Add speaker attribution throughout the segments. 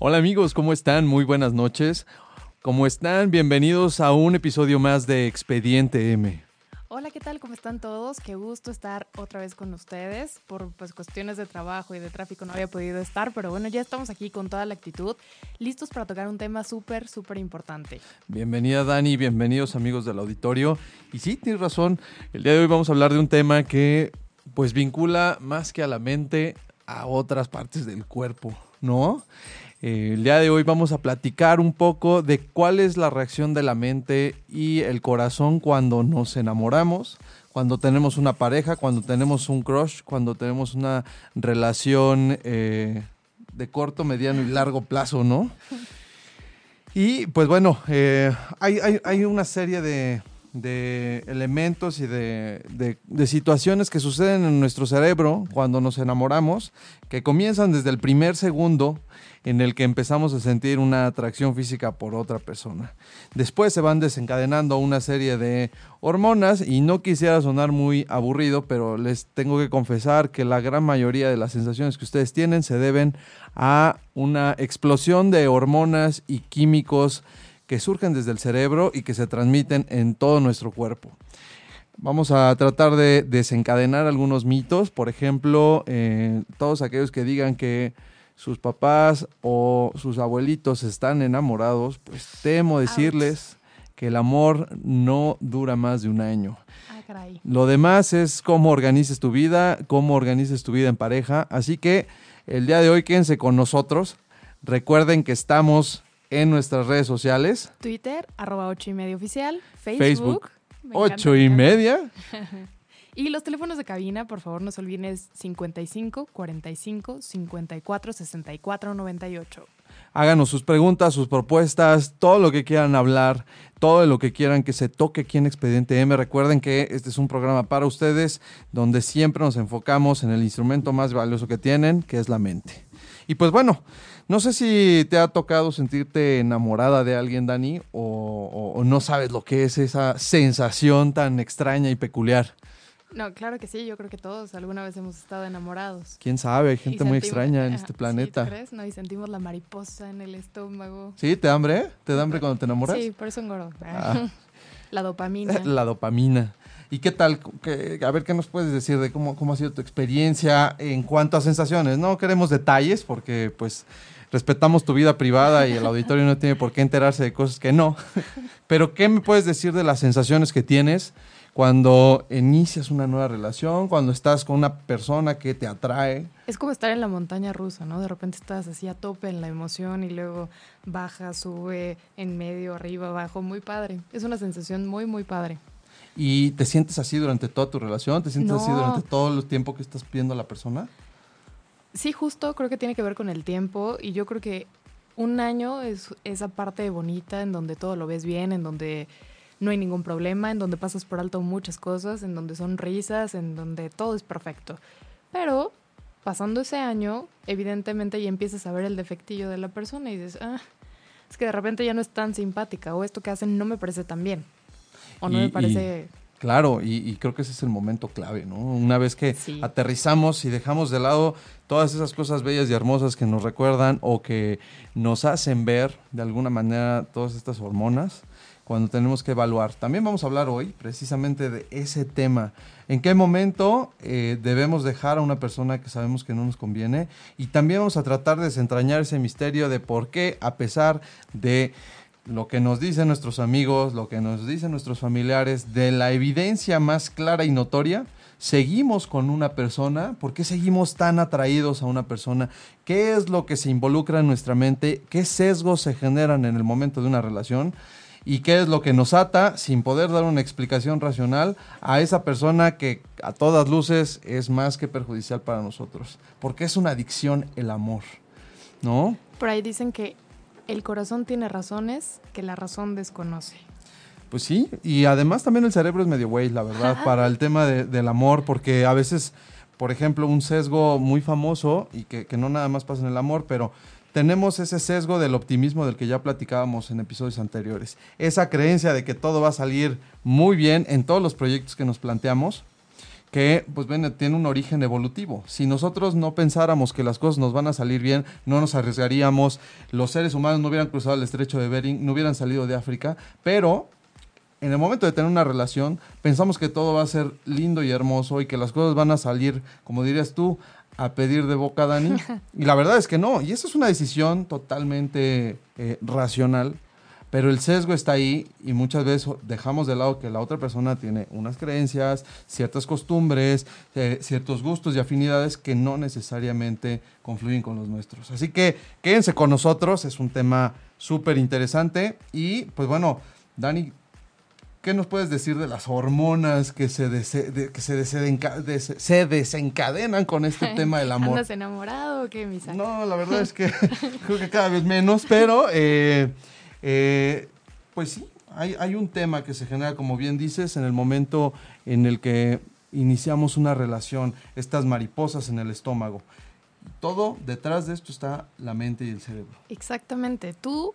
Speaker 1: Hola amigos, ¿cómo están? Muy buenas noches. ¿Cómo están? Bienvenidos a un episodio más de Expediente M.
Speaker 2: Hola, ¿qué tal? ¿Cómo están todos? Qué gusto estar otra vez con ustedes. Por pues, cuestiones de trabajo y de tráfico no había podido estar, pero bueno, ya estamos aquí con toda la actitud, listos para tocar un tema súper, súper importante.
Speaker 1: Bienvenida Dani, bienvenidos amigos del auditorio. Y sí, tienes razón, el día de hoy vamos a hablar de un tema que pues vincula más que a la mente a otras partes del cuerpo, ¿no? Eh, el día de hoy vamos a platicar un poco de cuál es la reacción de la mente y el corazón cuando nos enamoramos, cuando tenemos una pareja, cuando tenemos un crush, cuando tenemos una relación eh, de corto, mediano y largo plazo, ¿no? Y pues bueno, eh, hay, hay- hay una serie de, de elementos y de, de- situaciones que suceden en nuestro cerebro cuando nos enamoramos, que comienzan desde el primer segundo en el que empezamos a sentir una atracción física por otra persona. Después se van desencadenando una serie de hormonas y no quisiera sonar muy aburrido, pero les tengo que confesar que la gran mayoría de las sensaciones que ustedes tienen se deben a una explosión de hormonas y químicos que surgen desde el cerebro y que se transmiten en todo nuestro cuerpo. Vamos a tratar de desencadenar algunos mitos, por ejemplo, eh, todos aquellos que digan que sus papás o sus abuelitos están enamorados, pues temo decirles que el amor no dura más de un año.
Speaker 2: Ah, caray.
Speaker 1: Lo demás es cómo organices tu vida, cómo organices tu vida en pareja. Así que el día de hoy quédense con nosotros. Recuerden que estamos en nuestras redes sociales.
Speaker 2: Twitter, arroba ocho y media oficial. Facebook.
Speaker 1: Facebook,
Speaker 2: me encanta,
Speaker 1: Ocho
Speaker 2: me
Speaker 1: y
Speaker 2: encanta.
Speaker 1: media.
Speaker 2: Y los teléfonos de cabina, por favor, no se olviden, es 55 45 54 64 98.
Speaker 1: Háganos sus preguntas, sus propuestas, todo lo que quieran hablar, todo lo que quieran que se toque aquí en Expediente M. Recuerden que este es un programa para ustedes donde siempre nos enfocamos en el instrumento más valioso que tienen, que es la mente. Y pues bueno, no sé si te ha tocado sentirte enamorada de alguien, Dani, o, o- o no sabes lo que es esa sensación tan extraña y peculiar.
Speaker 2: No, claro que sí, yo creo que todos alguna vez hemos estado enamorados.
Speaker 1: Quién sabe, hay gente muy extraña en este
Speaker 2: ¿sí,
Speaker 1: planeta.
Speaker 2: ¿tú crees? No, y sentimos la mariposa en el estómago.
Speaker 1: ¿Sí? ¿Te da hambre? ¿Te da hambre cuando te enamoras?
Speaker 2: Sí, por eso engordo.
Speaker 1: Ah.
Speaker 2: La dopamina.
Speaker 1: La dopamina. ¿Y qué tal? ¿Qué- a ver, ¿qué nos puedes decir de cómo, cómo ha sido tu experiencia en cuanto a sensaciones? No queremos detalles porque, pues, respetamos tu vida privada y el auditorio no tiene por qué enterarse de cosas que no. Pero, ¿qué me puedes decir de las sensaciones que tienes cuando inicias una nueva relación, cuando estás con una persona que te atrae?
Speaker 2: Es como estar en la montaña rusa, ¿no? De repente estás así a tope en la emoción y luego baja, sube, en medio, arriba, abajo. Muy padre. Es una sensación muy, muy padre.
Speaker 1: ¿Y te sientes así durante toda tu relación? ¿Te sientes así durante todo el tiempo que estás viendo a la persona?
Speaker 2: Sí, justo creo que tiene que ver con el tiempo y yo creo que un año es esa parte bonita en donde todo lo ves bien, en donde no hay ningún problema, en donde pasas por alto muchas cosas, en donde son risas, en donde todo es perfecto. Pero pasando ese año, evidentemente ya empiezas a ver el defectillo de la persona y dices, ah, es que de repente ya no es tan simpática o esto que hacen no me parece tan bien. O no
Speaker 1: Y-
Speaker 2: me parece...
Speaker 1: Claro, y, y creo que ese es el momento clave, ¿no? Una vez que
Speaker 2: Sí.
Speaker 1: aterrizamos y dejamos de lado todas esas cosas bellas y hermosas que nos recuerdan o que nos hacen ver de alguna manera todas estas hormonas, cuando tenemos que evaluar. También vamos a hablar hoy precisamente de ese tema. ¿En qué momento eh, debemos dejar a una persona que sabemos que no nos conviene? Y también vamos a tratar de desentrañar ese misterio de por qué, a pesar de lo que nos dicen nuestros amigos, lo que nos dicen nuestros familiares, de la evidencia más clara y notoria, seguimos con una persona, por qué seguimos tan atraídos a una persona, qué es lo que se involucra en nuestra mente, qué sesgos se generan en el momento de una relación y qué es lo que nos ata, sin poder dar una explicación racional, a esa persona que a todas luces es más que perjudicial para nosotros. Porque es una adicción el amor, ¿no?
Speaker 2: Por ahí dicen que el corazón tiene razones que la razón desconoce.
Speaker 1: Pues sí, y además también el cerebro es medio güey, la verdad, para el tema de- del amor, porque a veces, por ejemplo, un sesgo muy famoso, y que, que no nada más pasa en el amor, pero tenemos ese sesgo del optimismo del que ya platicábamos en episodios anteriores. Esa creencia de que todo va a salir muy bien en todos los proyectos que nos planteamos, que pues bueno, tiene un origen evolutivo. Si nosotros no pensáramos que las cosas nos van a salir bien, no nos arriesgaríamos, los seres humanos no hubieran cruzado el estrecho de Bering, no hubieran salido de África, pero en el momento de tener una relación, pensamos que todo va a ser lindo y hermoso y que las cosas van a salir, como dirías tú, a pedir de boca, Dani. Y la verdad es que no. Y esa es una decisión totalmente eh, racional. Pero el sesgo está ahí y muchas veces dejamos de lado que la otra persona tiene unas creencias, ciertas costumbres, eh, ciertos gustos y afinidades que no necesariamente confluyen con los nuestros. Así que quédense con nosotros, es un tema súper interesante. Y pues bueno, Dani, ¿qué nos puedes decir de las hormonas que se, de- que se, desenca- des- se desencadenan con este tema del amor?
Speaker 2: ¿Andas enamorado o qué, Misa?
Speaker 1: No, la verdad es que creo que cada vez menos, pero eh, eh, pues sí, hay, un tema que se genera, como bien dices, en el momento en el que iniciamos una relación, estas mariposas en el estómago. Todo detrás de esto está la mente y el cerebro.
Speaker 2: Exactamente. Tú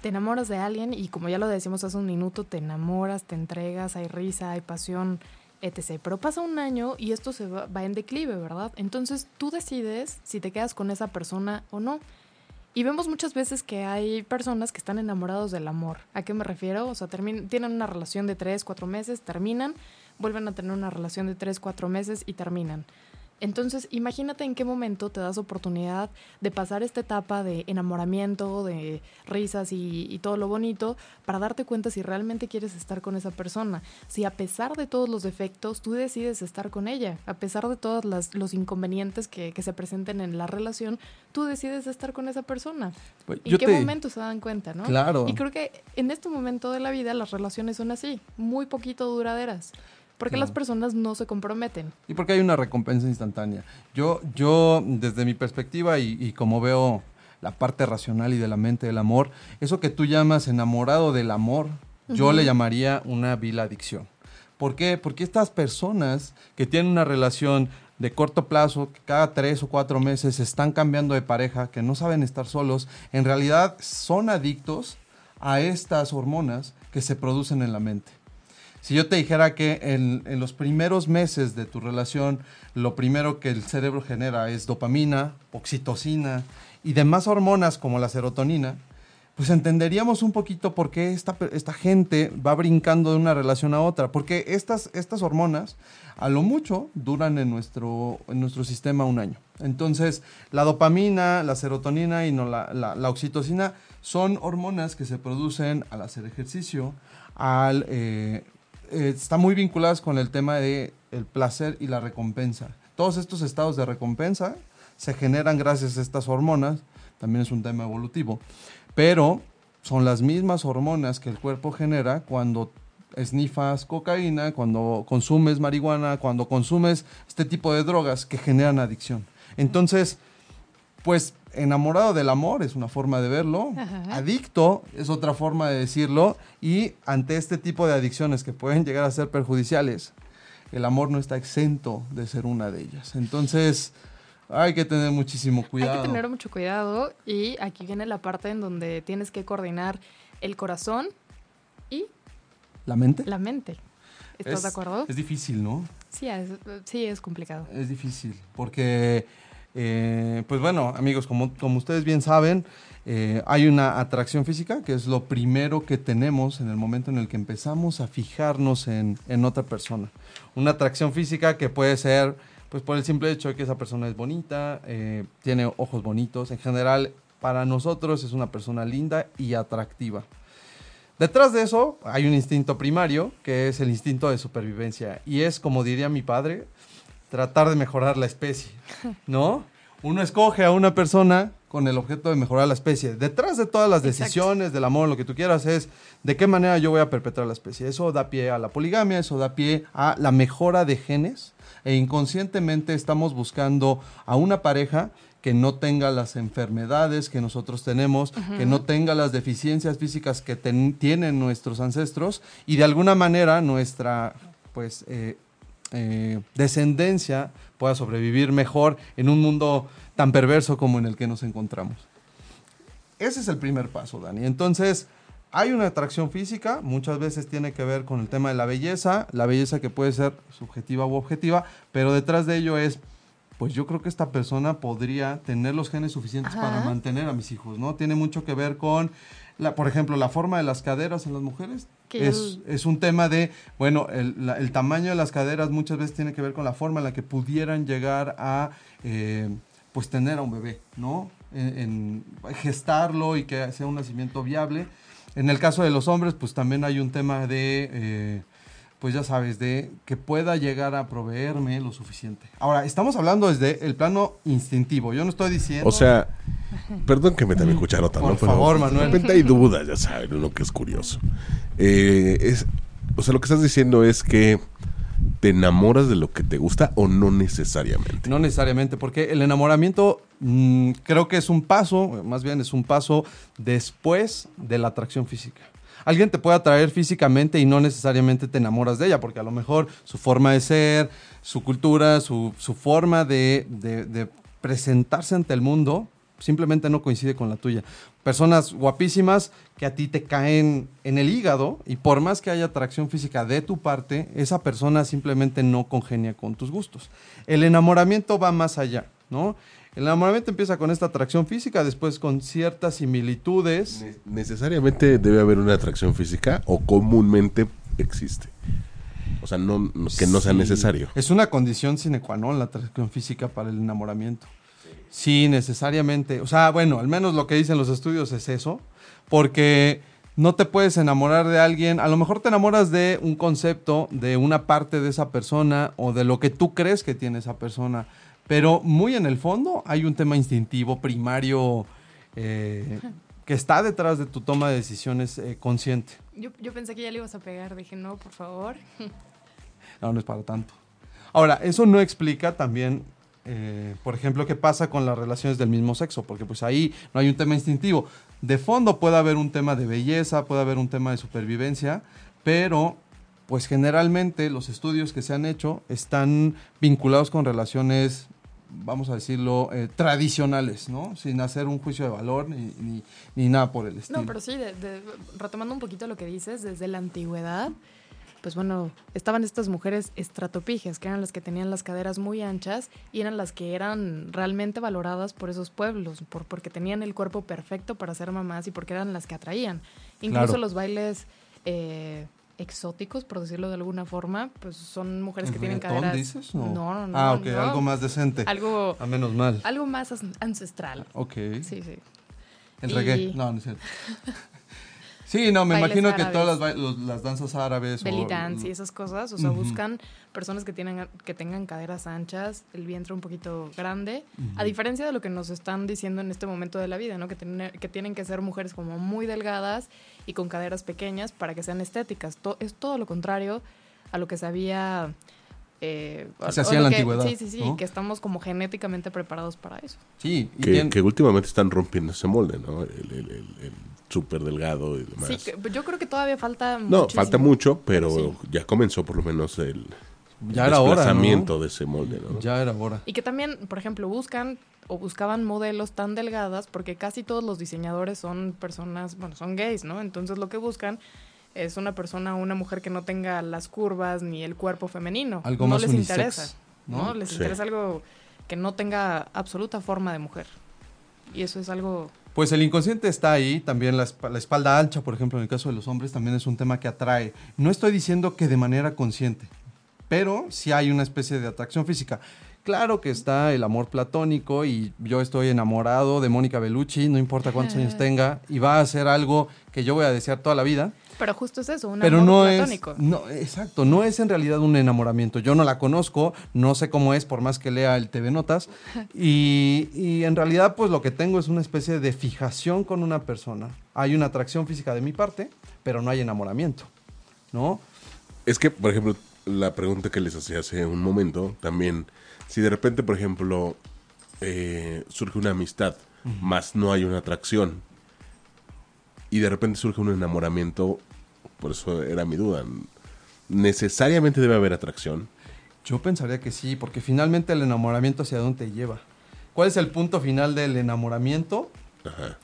Speaker 2: te enamoras de alguien y como ya lo decimos hace un minuto, te enamoras, te entregas, hay risa, hay pasión, etc. Pero pasa un año y esto se va en declive, ¿verdad? Entonces tú decides si te quedas con esa persona o no. Y vemos muchas veces que hay personas que están enamorados del amor. ¿A qué me refiero? O sea, tienen una relación de tres, cuatro meses, terminan, vuelven a tener una relación de tres, cuatro meses y terminan. Entonces, imagínate en qué momento te das oportunidad de pasar esta etapa de enamoramiento, de risas y, y todo lo bonito, para darte cuenta si realmente quieres estar con esa persona. Si a pesar de todos los defectos, tú decides estar con ella, a pesar de todos las- los inconvenientes que, que se presenten en la relación, tú decides estar con esa persona.
Speaker 1: Pues,
Speaker 2: ¿En
Speaker 1: yo
Speaker 2: qué
Speaker 1: te-
Speaker 2: momento se dan cuenta, no?
Speaker 1: Claro.
Speaker 2: Y creo que en este momento de la vida las relaciones son así, muy poquito duraderas. Porque las personas no se comprometen.
Speaker 1: Y porque hay una recompensa instantánea. Yo, yo desde mi perspectiva y, y como veo la parte racional y de la mente del amor, eso que tú llamas enamorado del amor, yo le llamaría una vil adicción. ¿Por qué? Porque estas personas que tienen una relación de corto plazo, que cada tres o cuatro meses están cambiando de pareja, que no saben estar solos, en realidad son adictos a estas hormonas que se producen en la mente. Si yo te dijera que en, en los primeros meses de tu relación, lo primero que el cerebro genera es dopamina, oxitocina y demás hormonas como la serotonina, pues entenderíamos un poquito por qué esta, esta gente va brincando de una relación a otra. Porque estas, estas hormonas, a lo mucho, duran en nuestro, en nuestro sistema un año. Entonces, la dopamina, la serotonina y no la, la- la oxitocina son hormonas que se producen al hacer ejercicio, al... eh, eh, están muy vinculadas con el tema de el placer y la recompensa. Todos estos estados de recompensa se generan gracias a estas hormonas, también es un tema evolutivo, pero son las mismas hormonas que el cuerpo genera cuando esnifas cocaína, cuando consumes marihuana, cuando consumes este tipo de drogas que generan adicción. Entonces, pues enamorado del amor es una forma de verlo,
Speaker 2: Ajá.
Speaker 1: adicto es otra forma de decirlo y ante este tipo de adicciones que pueden llegar a ser perjudiciales, el amor no está exento de ser una de ellas. Entonces, hay que tener muchísimo cuidado.
Speaker 2: Hay que tener mucho cuidado y aquí viene la parte en donde tienes que coordinar el corazón y
Speaker 1: ¿La mente?
Speaker 2: la mente. ¿Estás
Speaker 1: Es-
Speaker 2: de acuerdo?
Speaker 1: Es difícil, ¿no?
Speaker 2: Sí, es, sí, es complicado.
Speaker 1: Es difícil, porque, eh, pues bueno, amigos, como, ustedes bien saben, eh, hay una atracción física, que es lo primero que tenemos en el momento en el que empezamos a fijarnos en, en otra persona. Una atracción física que puede ser, pues por el simple hecho de que esa persona es bonita, eh, tiene ojos bonitos, en general, para nosotros es una persona linda y atractiva. Detrás de eso hay un instinto primario, que es el instinto de supervivencia. Y es, como diría mi padre, tratar de mejorar la especie, ¿no? Uno escoge a una persona con el objeto de mejorar la especie. Detrás de todas las
Speaker 2: Exacto.
Speaker 1: decisiones del amor, lo que tú quieras, es de qué manera yo voy a perpetuar la especie. Eso da pie a la poligamia, eso da pie a la mejora de genes e inconscientemente estamos buscando a una pareja que no tenga las enfermedades que nosotros tenemos, que no tenga las deficiencias físicas que ten- tienen nuestros ancestros y de alguna manera nuestra pues eh, eh, descendencia pueda sobrevivir mejor en un mundo tan perverso como en el que nos encontramos. Ese es el primer paso, Dani. Entonces, hay una atracción física, muchas veces tiene que ver con el tema de la belleza, la belleza que puede ser subjetiva u objetiva, pero detrás de ello es, pues yo creo que esta persona podría tener los genes suficientes
Speaker 2: Ajá.
Speaker 1: para mantener a mis hijos, ¿no? Tiene mucho que ver con, la, por ejemplo, la forma de las caderas en las mujeres. Es, es un tema de, bueno, el, la- el tamaño de las caderas muchas veces tiene que ver con la forma en la que pudieran llegar a, eh, pues, tener a un bebé, ¿no? En, en gestarlo y que sea un nacimiento viable. En el caso de los hombres, pues también hay un tema de, eh, pues ya sabes, de que pueda llegar a proveerme lo suficiente. Ahora, estamos hablando desde el plano instintivo. Yo no estoy diciendo...
Speaker 3: O sea, perdón que me también cucharota, ¿no?
Speaker 1: Por
Speaker 3: Pero
Speaker 1: favor, Manuel.
Speaker 3: De repente hay dudas, ya saben, uno que es curioso. Eh, es, o sea, lo que estás diciendo es que te enamoras de lo que te gusta o no necesariamente.
Speaker 1: No necesariamente, porque el enamoramiento mm, creo que es un paso, más bien es un paso después de la atracción física. Alguien te puede atraer físicamente y no necesariamente te enamoras de ella, porque a lo mejor su forma de ser, su cultura, su, forma de- de presentarse ante el mundo simplemente no coincide con la tuya. Personas guapísimas que a ti te caen en el hígado y por más que haya atracción física de tu parte, esa persona simplemente no congenia con tus gustos. El enamoramiento va más allá, ¿no? El enamoramiento empieza con esta atracción física, después con ciertas similitudes.
Speaker 3: Ne- ¿Necesariamente debe haber una atracción física o comúnmente existe? O sea, no, no- que no sea
Speaker 1: Sí.
Speaker 3: necesario.
Speaker 1: Es una condición sine qua non la atracción física para el enamoramiento. Sí, necesariamente. O sea, bueno, al menos lo que dicen los estudios es eso, porque no te puedes enamorar de alguien, a lo mejor te enamoras de un concepto, de una parte de esa persona o de lo que tú crees que tiene esa persona, pero muy en el fondo hay un tema instintivo, primario, eh, que está detrás de tu toma de decisiones eh, consciente.
Speaker 2: Yo, yo pensé que ya le ibas a pegar. Dije, no, por favor.
Speaker 1: No, no es para tanto. Ahora, eso no explica también, eh, por ejemplo, qué pasa con las relaciones del mismo sexo, porque pues ahí no hay un tema instintivo. De fondo puede haber un tema de belleza, puede haber un tema de supervivencia, pero pues generalmente los estudios que se han hecho están vinculados con relaciones, vamos a decirlo, eh, tradicionales, ¿no? Sin hacer un juicio de valor ni, ni- ni nada por el estilo.
Speaker 2: No, pero sí, de- de- retomando un poquito lo que dices, desde la antigüedad, pues bueno, estaban estas mujeres estratopiges, que eran las que tenían las caderas muy anchas y eran las que eran realmente valoradas por esos pueblos, por, porque tenían el cuerpo perfecto para ser mamás y porque eran las que atraían. Incluso
Speaker 1: Claro.
Speaker 2: los bailes eh, exóticos, por decirlo de alguna forma, pues son mujeres que
Speaker 1: ¿El
Speaker 2: tienen caderas...
Speaker 1: dices? No.
Speaker 2: no, no, no.
Speaker 1: Ah, ok,
Speaker 2: no.
Speaker 1: algo más decente.
Speaker 2: Algo,
Speaker 1: A menos mal.
Speaker 2: algo más ancestral.
Speaker 1: Ok.
Speaker 2: Sí, sí.
Speaker 1: El
Speaker 2: Y-
Speaker 1: reggae. No, no es cierto. Sí, no, me imagino que
Speaker 2: árabes.
Speaker 1: todas las, ba- los- las danzas árabes. o-
Speaker 2: belly dance y esas cosas, o sea, buscan personas que tienen que tengan caderas anchas, el vientre un poquito grande, a diferencia de lo que nos están diciendo en este momento de la vida, ¿no? Que, tener- que tienen que ser mujeres como muy delgadas y con caderas pequeñas para que sean estéticas. To- es todo lo contrario a lo que se había... eh,
Speaker 1: se hacía en la
Speaker 2: que-
Speaker 1: antigüedad,
Speaker 2: Sí, sí, sí,
Speaker 1: ¿no?
Speaker 2: que estamos como genéticamente preparados para eso.
Speaker 1: Sí, y
Speaker 3: Que,
Speaker 1: bien-
Speaker 3: que últimamente están rompiendo ese molde, ¿no? El, el, el, el súper delgado y demás.
Speaker 2: Sí, pues yo creo que todavía falta
Speaker 3: no,
Speaker 2: muchísimo.
Speaker 3: falta mucho, pero
Speaker 2: Sí.
Speaker 3: ya comenzó por lo menos el
Speaker 1: ya era hora.
Speaker 3: desplazamiento
Speaker 1: ¿no?
Speaker 3: de ese molde, ¿no?
Speaker 1: Ya era hora.
Speaker 2: Y que también, por ejemplo, buscan o buscaban modelos tan delgadas porque casi todos los diseñadores son personas, bueno, son gays, ¿no? Entonces lo que buscan es una persona, una mujer que no tenga las curvas ni el cuerpo femenino.
Speaker 1: Algo
Speaker 2: no
Speaker 1: más
Speaker 2: les
Speaker 1: unisex,
Speaker 2: interesa, ¿no?
Speaker 1: ¿no?
Speaker 2: Les
Speaker 3: Sí.
Speaker 2: interesa algo que no tenga absoluta forma de mujer. Y eso es algo
Speaker 1: Pues el inconsciente está ahí, también la, espa- la espalda ancha, por ejemplo, en el caso de los hombres, también es un tema que atrae. No estoy diciendo que de manera consciente, pero sí hay una especie de atracción física. Claro que está el amor platónico y yo estoy enamorado de Mónica Bellucci, no importa cuántos años tenga, y va a ser algo que yo voy a desear toda la vida.
Speaker 2: Pero justo es eso, un
Speaker 1: Pero
Speaker 2: amor
Speaker 1: no
Speaker 2: platónico.
Speaker 1: es, no, exacto, no es en realidad un enamoramiento. Yo no la conozco, no sé cómo es, por más que lea el TV Notas. Y, y en realidad, pues lo que tengo es una especie de fijación con una persona. Hay una atracción física de mi parte, pero no hay enamoramiento, ¿no?
Speaker 3: Es que, por ejemplo, la pregunta que les hacía hace un momento, también, si de repente, por ejemplo, eh, surge una amistad, más no hay una atracción, y de repente surge un enamoramiento, por eso era mi duda, ¿necesariamente debe haber atracción?
Speaker 1: Yo pensaría que sí, porque finalmente el enamoramiento hacia dónde te lleva. ¿Cuál es el punto final del enamoramiento?
Speaker 3: Ajá.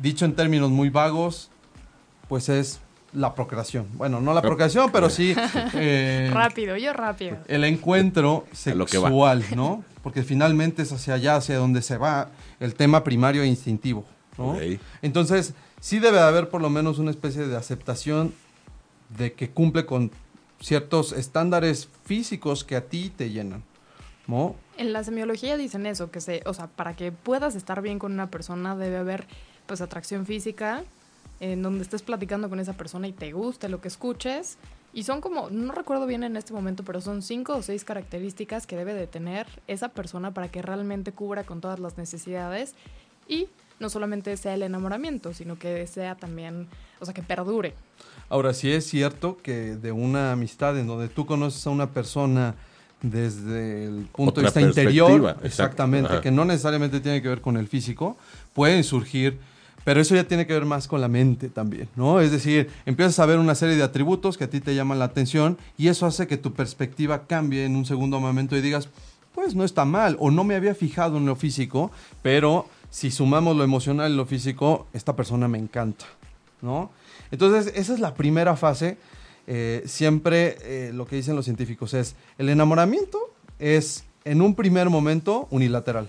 Speaker 1: Dicho en términos muy vagos, pues es la procreación. Bueno, no la procreación, pero sí eh,
Speaker 2: Rápido, yo rápido.
Speaker 1: el encuentro sexual, ¿no? Porque finalmente es hacia allá, hacia donde se va el tema primario e instintivo, ¿no? Entonces, sí debe de haber por lo menos una especie de aceptación de que cumple con ciertos estándares físicos que a ti te llenan, ¿no?
Speaker 2: En la semiología dicen eso, que se, o sea, para que puedas estar bien con una persona debe haber pues atracción física, en donde estés platicando con esa persona y te guste lo que escuches. Y son como, no recuerdo bien en este momento, pero son cinco o seis características que debe de tener esa persona para que realmente cubra con todas las necesidades y no solamente sea el enamoramiento, sino que sea también, o sea, que perdure.
Speaker 1: Ahora, sí es cierto que de una amistad en donde tú conoces a una persona desde el punto
Speaker 3: Otra
Speaker 1: de vista interior, exactamente,
Speaker 3: ajá.
Speaker 1: que no necesariamente tiene que ver con el físico, pueden surgir, pero eso ya tiene que ver más con la mente también, ¿no? Es decir, empiezas a ver una serie de atributos que a ti te llaman la atención y eso hace que tu perspectiva cambie en un segundo momento y digas, pues no está mal, o no me había fijado en lo físico, pero si sumamos lo emocional y lo físico, esta persona me encanta, ¿no? Entonces, esa es la primera fase. Eh, siempre eh, lo que dicen los científicos es, el enamoramiento es en un primer momento unilateral,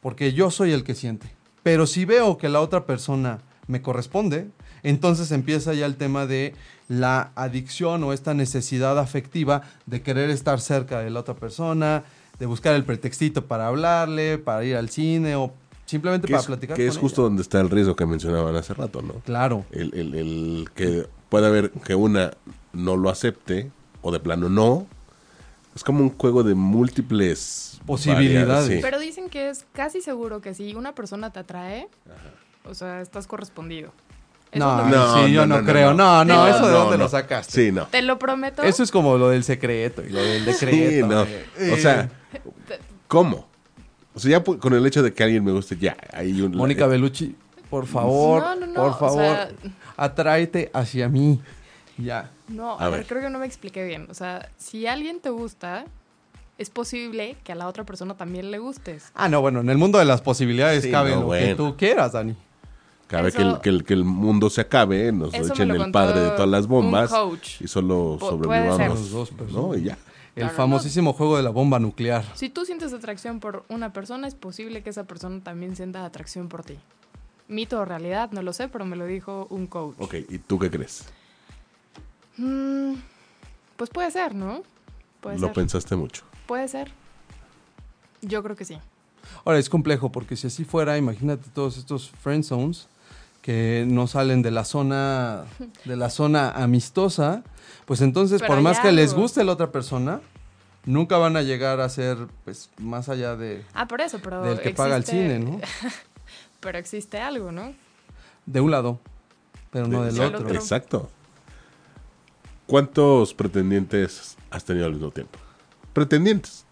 Speaker 1: porque yo soy el que siente. Pero si veo que la otra persona me corresponde, entonces empieza ya el tema de la adicción o esta necesidad afectiva de querer estar cerca de la otra persona, de buscar el pretextito para hablarle, para ir al cine o simplemente
Speaker 3: Que
Speaker 1: para
Speaker 3: es,
Speaker 1: platicar
Speaker 3: que
Speaker 1: con
Speaker 3: es justo donde está el riesgo que mencionaban hace rato, ¿no?
Speaker 1: Claro.
Speaker 3: El, el- el que puede haber que una no lo acepte o de plano no. Es como un juego de múltiples
Speaker 1: Posibilidades.
Speaker 3: varias- sí.
Speaker 2: Pero dicen que es casi seguro que si una persona te atrae, o sea, estás correspondido.
Speaker 1: No,
Speaker 2: que-
Speaker 1: sí, yo no, creo. No, no,
Speaker 2: No,
Speaker 1: eso de
Speaker 3: no,
Speaker 1: dónde
Speaker 3: no.
Speaker 1: lo sacaste.
Speaker 3: Sí, no.
Speaker 2: Te lo prometo.
Speaker 1: Eso es como lo del secreto y lo del decreto.
Speaker 3: Sí, no.
Speaker 1: eh.
Speaker 3: O sea, ¿cómo? O sea, ya con el hecho de que alguien me guste, ya hay un...
Speaker 1: Mónica
Speaker 3: eh,
Speaker 1: Bellucci, por favor,
Speaker 2: No, no, no,
Speaker 1: por
Speaker 2: o
Speaker 1: favor,
Speaker 2: sea-
Speaker 1: atráete hacia mí. Ya.
Speaker 2: No,
Speaker 3: A
Speaker 2: a, ver,
Speaker 3: ver.
Speaker 2: creo que no me expliqué bien. O sea, si alguien te gusta, es posible que a la otra persona también le gustes.
Speaker 1: Ah, no, bueno, en el mundo de las posibilidades
Speaker 3: Sí,
Speaker 1: cabe
Speaker 3: no,
Speaker 1: lo
Speaker 3: bueno.
Speaker 1: que tú quieras, Dani.
Speaker 3: Cabe
Speaker 2: Eso-
Speaker 3: que, el, que, el, que el mundo se acabe, nos echen el padre de todas las bombas
Speaker 2: un coach.
Speaker 3: y solo sobrevivamos.
Speaker 2: ser.
Speaker 1: Los dos personas.
Speaker 3: ¿no? Y ya.
Speaker 1: El famosísimo juego de la bomba nuclear.
Speaker 2: Si tú sientes atracción por una persona, es posible que esa persona también sienta atracción por ti. Mito o realidad, no lo sé, pero me lo dijo un coach.
Speaker 3: Ok, ¿y tú qué crees?
Speaker 2: Mm, pues puede ser, ¿no? Puede
Speaker 3: Lo
Speaker 2: ser.
Speaker 3: pensaste mucho.
Speaker 2: Puede ser. Yo creo que sí.
Speaker 1: Ahora, es complejo porque si así fuera, imagínate todos estos friend zones que no salen de la zona de la zona amistosa, pues entonces
Speaker 2: Pero
Speaker 1: por más que les guste la otra persona, nunca van a llegar a ser pues más allá de
Speaker 2: Ah, por eso, pero.
Speaker 1: del que paga el
Speaker 2: existe-
Speaker 1: cine, ¿no?
Speaker 2: Pero existe algo, ¿no?
Speaker 1: De un lado, pero no del otro.
Speaker 3: Exacto. ¿Cuántos pretendientes has tenido al mismo tiempo? Pretendientes.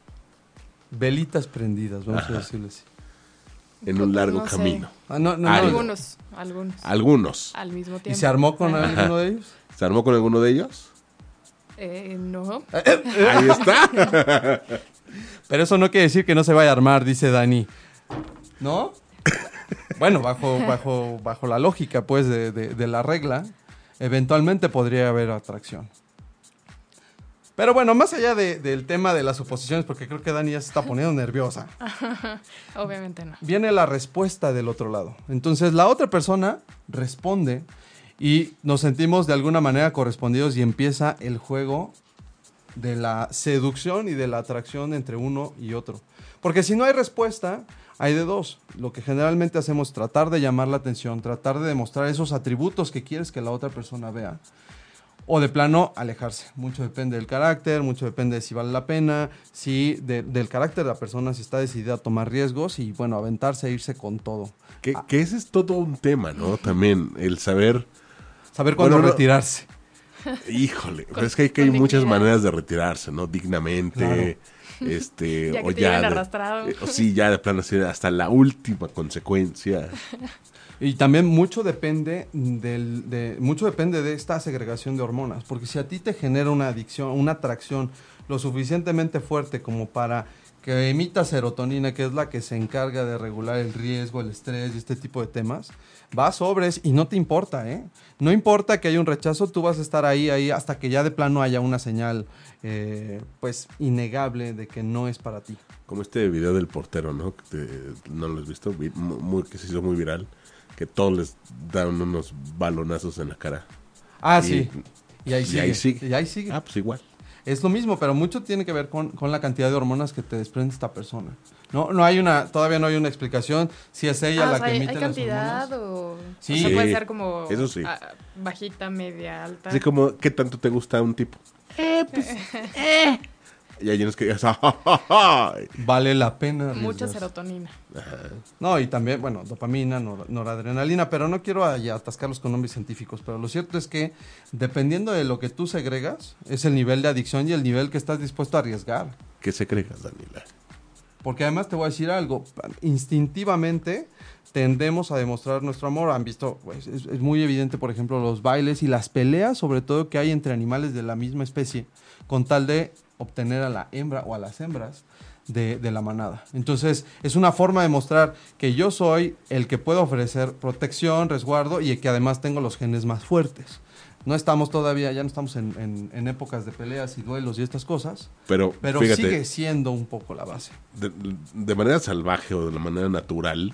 Speaker 1: Velitas prendidas, vamos a decirlo así.
Speaker 3: En un largo
Speaker 2: No sé.
Speaker 3: camino.
Speaker 1: Ah, no, no.
Speaker 2: Algunos, algunos.
Speaker 3: Algunos.
Speaker 2: Al mismo
Speaker 1: ¿Y
Speaker 2: tiempo.
Speaker 1: se armó con
Speaker 2: Ajá.
Speaker 1: alguno de ellos?
Speaker 3: ¿Se armó con alguno de ellos?
Speaker 2: Eh, no.
Speaker 3: Ahí está.
Speaker 1: Pero eso no quiere decir que no se vaya a armar, dice Dani. ¿No? Bueno, bajo, bajo, bajo la lógica, pues, de, de- de la regla, eventualmente podría haber atracción. Pero bueno, más allá de- del tema de las suposiciones, porque creo que Dani ya se está poniendo nerviosa,
Speaker 2: Obviamente no.
Speaker 1: viene la respuesta del otro lado. Entonces, la otra persona responde y nos sentimos de alguna manera correspondidos y empieza el juego de la seducción y de la atracción entre uno y otro. Porque si no hay respuesta, hay de dos. Lo que generalmente hacemos es tratar de llamar la atención, tratar de demostrar esos atributos que quieres que la otra persona vea. O de plano alejarse. Mucho depende del carácter, mucho depende de si vale la pena, si de- del carácter de la persona, si está decidida a tomar riesgos y bueno, aventarse e irse con todo.
Speaker 3: Que, que ese es todo un tema, ¿no? También el saber,
Speaker 1: Saber cuándo
Speaker 3: Bueno, no-
Speaker 1: retirarse.
Speaker 3: híjole,
Speaker 2: Con-
Speaker 3: es que hay, que hay muchas
Speaker 2: dignidad.
Speaker 3: maneras de retirarse, ¿no? Dignamente, este,
Speaker 2: Ya que
Speaker 3: o
Speaker 2: te
Speaker 3: ya,
Speaker 2: lleven
Speaker 3: de-
Speaker 2: arrastrado.
Speaker 3: eh, o sí, ya de plano así, hasta la última consecuencia.
Speaker 1: Y también mucho depende del, de, mucho depende de esta segregación de hormonas, porque si a ti te genera una adicción, una atracción lo suficientemente fuerte como para que emita serotonina, que es la que se encarga de regular el riesgo, el estrés y este tipo de temas, va a sobres y no te importa, ¿eh? No importa que haya un rechazo, tú vas a estar ahí, ahí, hasta que ya de plano haya una señal, eh, pues, innegable de que no es para ti.
Speaker 3: Como este video del portero, ¿no? Que no lo has visto, que se hizo muy viral, que todos les dan unos balonazos en la cara.
Speaker 1: Ah,
Speaker 3: Y-
Speaker 1: sí. Y ahí
Speaker 3: y
Speaker 1: sigue.
Speaker 3: ahí sigue.
Speaker 1: Y ahí sigue.
Speaker 3: Ah, pues igual.
Speaker 1: Es lo mismo, pero mucho tiene que ver con, con la cantidad de hormonas que te desprende esta persona. No, no hay una, todavía no hay una explicación si es ella
Speaker 2: Ah,
Speaker 1: la
Speaker 2: o sea,
Speaker 1: que
Speaker 2: ¿hay,
Speaker 1: emite
Speaker 2: hay
Speaker 1: las
Speaker 2: cantidad
Speaker 1: hormonas.
Speaker 2: o,
Speaker 1: Sí.
Speaker 2: o sea, puede ser como
Speaker 3: eso sí.
Speaker 2: ah, bajita, media, alta?
Speaker 3: Así como, ¿qué tanto te gusta un tipo? Eh, pues, eh. Y hay unos que digas, "Ah, ja, ja, ja".
Speaker 1: Vale la pena.
Speaker 2: Mucha serotonina.
Speaker 1: No, y también, bueno, dopamina, nor- noradrenalina, pero no quiero atascarlos con nombres científicos, pero lo cierto es que dependiendo de lo que tú segregas, es el nivel de adicción y el nivel que estás dispuesto a arriesgar.
Speaker 3: ¿Qué se cregas, Daniela?
Speaker 1: Porque además te voy a decir algo, instintivamente tendemos a demostrar nuestro amor. Han visto, pues, es, es muy evidente, por ejemplo, los bailes y las peleas, sobre todo que hay entre animales de la misma especie, con tal de obtener a la hembra o a las hembras de, de la manada. Entonces, es una forma de mostrar que yo soy el que puedo ofrecer protección, resguardo y que además tengo los genes más fuertes. No estamos todavía, ya no estamos en, en- en épocas de peleas y duelos y estas cosas,
Speaker 3: Pero,
Speaker 1: pero
Speaker 3: fíjate,
Speaker 1: sigue siendo un poco la base.
Speaker 3: de, de manera salvaje o de la manera natural,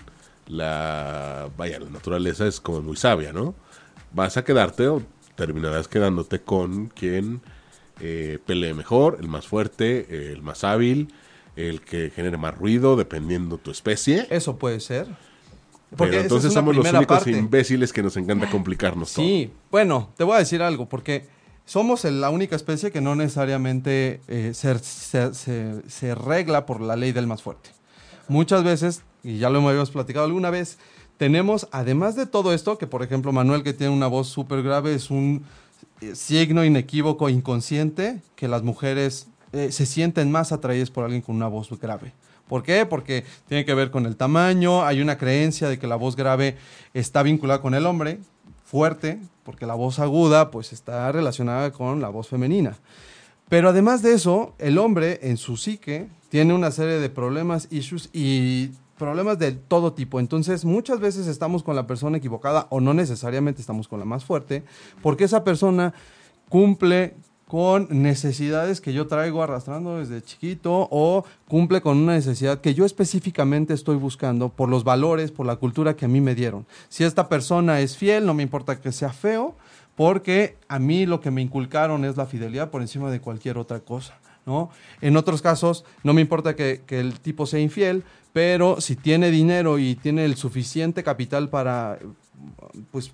Speaker 3: la, vaya, la naturaleza es como muy sabia, ¿no? Vas a quedarte o terminarás quedándote con quien eh, pelee mejor, el más fuerte, el más hábil, el que genere más ruido, dependiendo tu especie.
Speaker 1: Eso puede ser.
Speaker 3: Pero
Speaker 1: es
Speaker 3: entonces somos los únicos
Speaker 1: parte.
Speaker 3: imbéciles que nos encanta complicarnos todo.
Speaker 1: Sí, bueno, te voy a decir algo, porque somos la única especie que no necesariamente eh, se, se- se- se regla por la ley del más fuerte. Muchas veces, y ya lo hemos platicado alguna vez, tenemos, además de todo esto, que por ejemplo Manuel que tiene una voz súper grave es un signo inequívoco, inconsciente, que las mujeres eh, se sienten más atraídas por alguien con una voz grave. ¿Por qué? Porque tiene que ver con el tamaño, hay una creencia de que la voz grave está vinculada con el hombre, fuerte, porque la voz aguda pues está relacionada con la voz femenina. Pero además de eso, el hombre en su psique tiene una serie de problemas, issues y problemas de todo tipo. Entonces, muchas veces estamos con la persona equivocada o no necesariamente estamos con la más fuerte, porque esa persona cumple con necesidades que yo traigo arrastrando desde chiquito o cumple con una necesidad que yo específicamente estoy buscando por los valores, por la cultura que a mí me dieron. Si esta persona es fiel, no me importa que sea feo, porque a mí lo que me inculcaron es la fidelidad por encima de cualquier otra cosa. ¿no? En otros casos, no me importa que, que el tipo sea infiel, pero si tiene dinero y tiene el suficiente capital para pues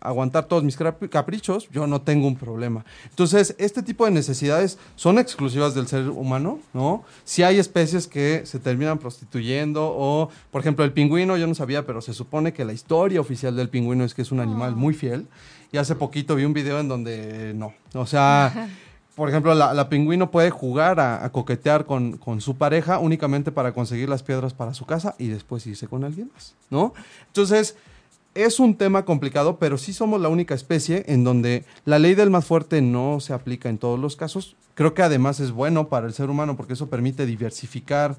Speaker 1: aguantar todos mis caprichos, yo no tengo un problema. Entonces, este tipo de necesidades son exclusivas del ser humano, ¿no? Si hay especies que se terminan prostituyendo o, por ejemplo, el pingüino, yo no sabía, pero se supone que la historia oficial del pingüino es que es un animal muy fiel. Y hace poquito vi un video en donde no. O sea, por ejemplo, la, la pingüino puede jugar a, coquetear con, con su pareja únicamente para conseguir las piedras para su casa y después irse con alguien más, ¿no? Entonces, es un tema complicado, pero sí somos la única especie en donde la ley del más fuerte no se aplica en todos los casos. Creo que además es bueno para el ser humano porque eso permite diversificar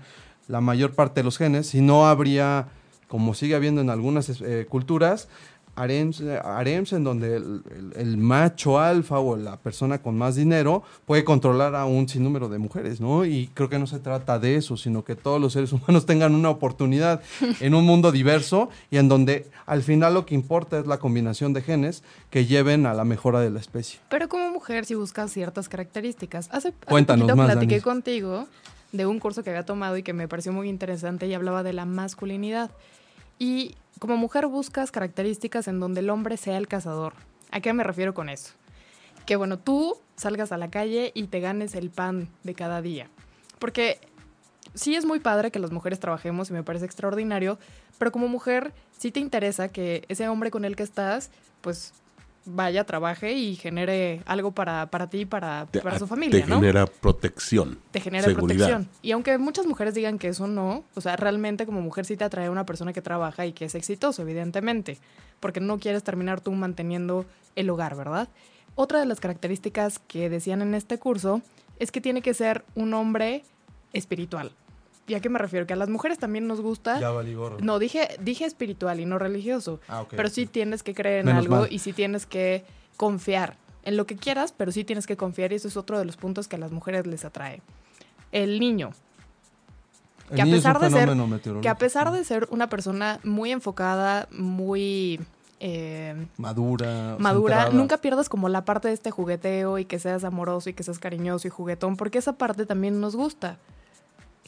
Speaker 1: la mayor parte de los genes. Si no habría, como sigue habiendo en algunas eh, culturas, harems, eh, harems en donde el, el- el macho alfa o la persona con más dinero puede controlar a un sinnúmero de mujeres, ¿no? Y creo que no se trata de eso, sino que todos los seres humanos tengan una oportunidad en un mundo diverso y en donde al final lo que importa es la combinación de genes que lleven a la mejora de la especie.
Speaker 2: Pero como mujer, si buscas ciertas características. Hace, hace
Speaker 1: Cuéntanos
Speaker 2: poquito
Speaker 1: más,
Speaker 2: platiqué
Speaker 1: Dani.
Speaker 2: contigo de un curso que había tomado y que me pareció muy interesante y hablaba de la masculinidad. Y como mujer buscas características en donde el hombre sea el cazador. ¿A qué me refiero con eso? que bueno, tú salgas a la calle y te ganes el pan de cada día. Porque sí es muy padre que las mujeres trabajemos y me parece extraordinario, pero como mujer sí te interesa que ese hombre con el que estás, pues vaya, trabaje y genere algo para, para ti y para,
Speaker 3: Te-
Speaker 2: para su
Speaker 3: a-
Speaker 2: familia,
Speaker 3: Te
Speaker 2: ¿no?
Speaker 3: genera protección.
Speaker 2: te genera
Speaker 3: seguridad.
Speaker 2: protección. Y aunque muchas mujeres digan que eso no, o sea, realmente como mujer sí te atrae una persona que trabaja y que es exitoso, evidentemente, porque no quieres terminar tú manteniendo el hogar, ¿verdad? Otra de las características que decían en este curso es que tiene que ser un hombre espiritual. ¿Y a qué me refiero? Que a las mujeres también nos gusta...
Speaker 1: Ya valí gorro.
Speaker 2: No, dije, dije espiritual y no religioso.
Speaker 1: Ah, ok,
Speaker 2: pero sí tienes que creer en
Speaker 1: Menos
Speaker 2: algo
Speaker 1: mal.
Speaker 2: y sí tienes que confiar en lo que quieras, pero sí tienes que confiar y eso es otro de los puntos que a las mujeres les atrae. El niño,
Speaker 1: El
Speaker 2: que a
Speaker 1: niño es un
Speaker 2: pesar de ser- que a pesar de ser una persona muy enfocada, muy eh,
Speaker 1: Madura.
Speaker 2: madura,
Speaker 1: centrada.
Speaker 2: nunca pierdas como la parte de este jugueteo y que seas amoroso y que seas cariñoso y juguetón, porque esa parte también nos gusta.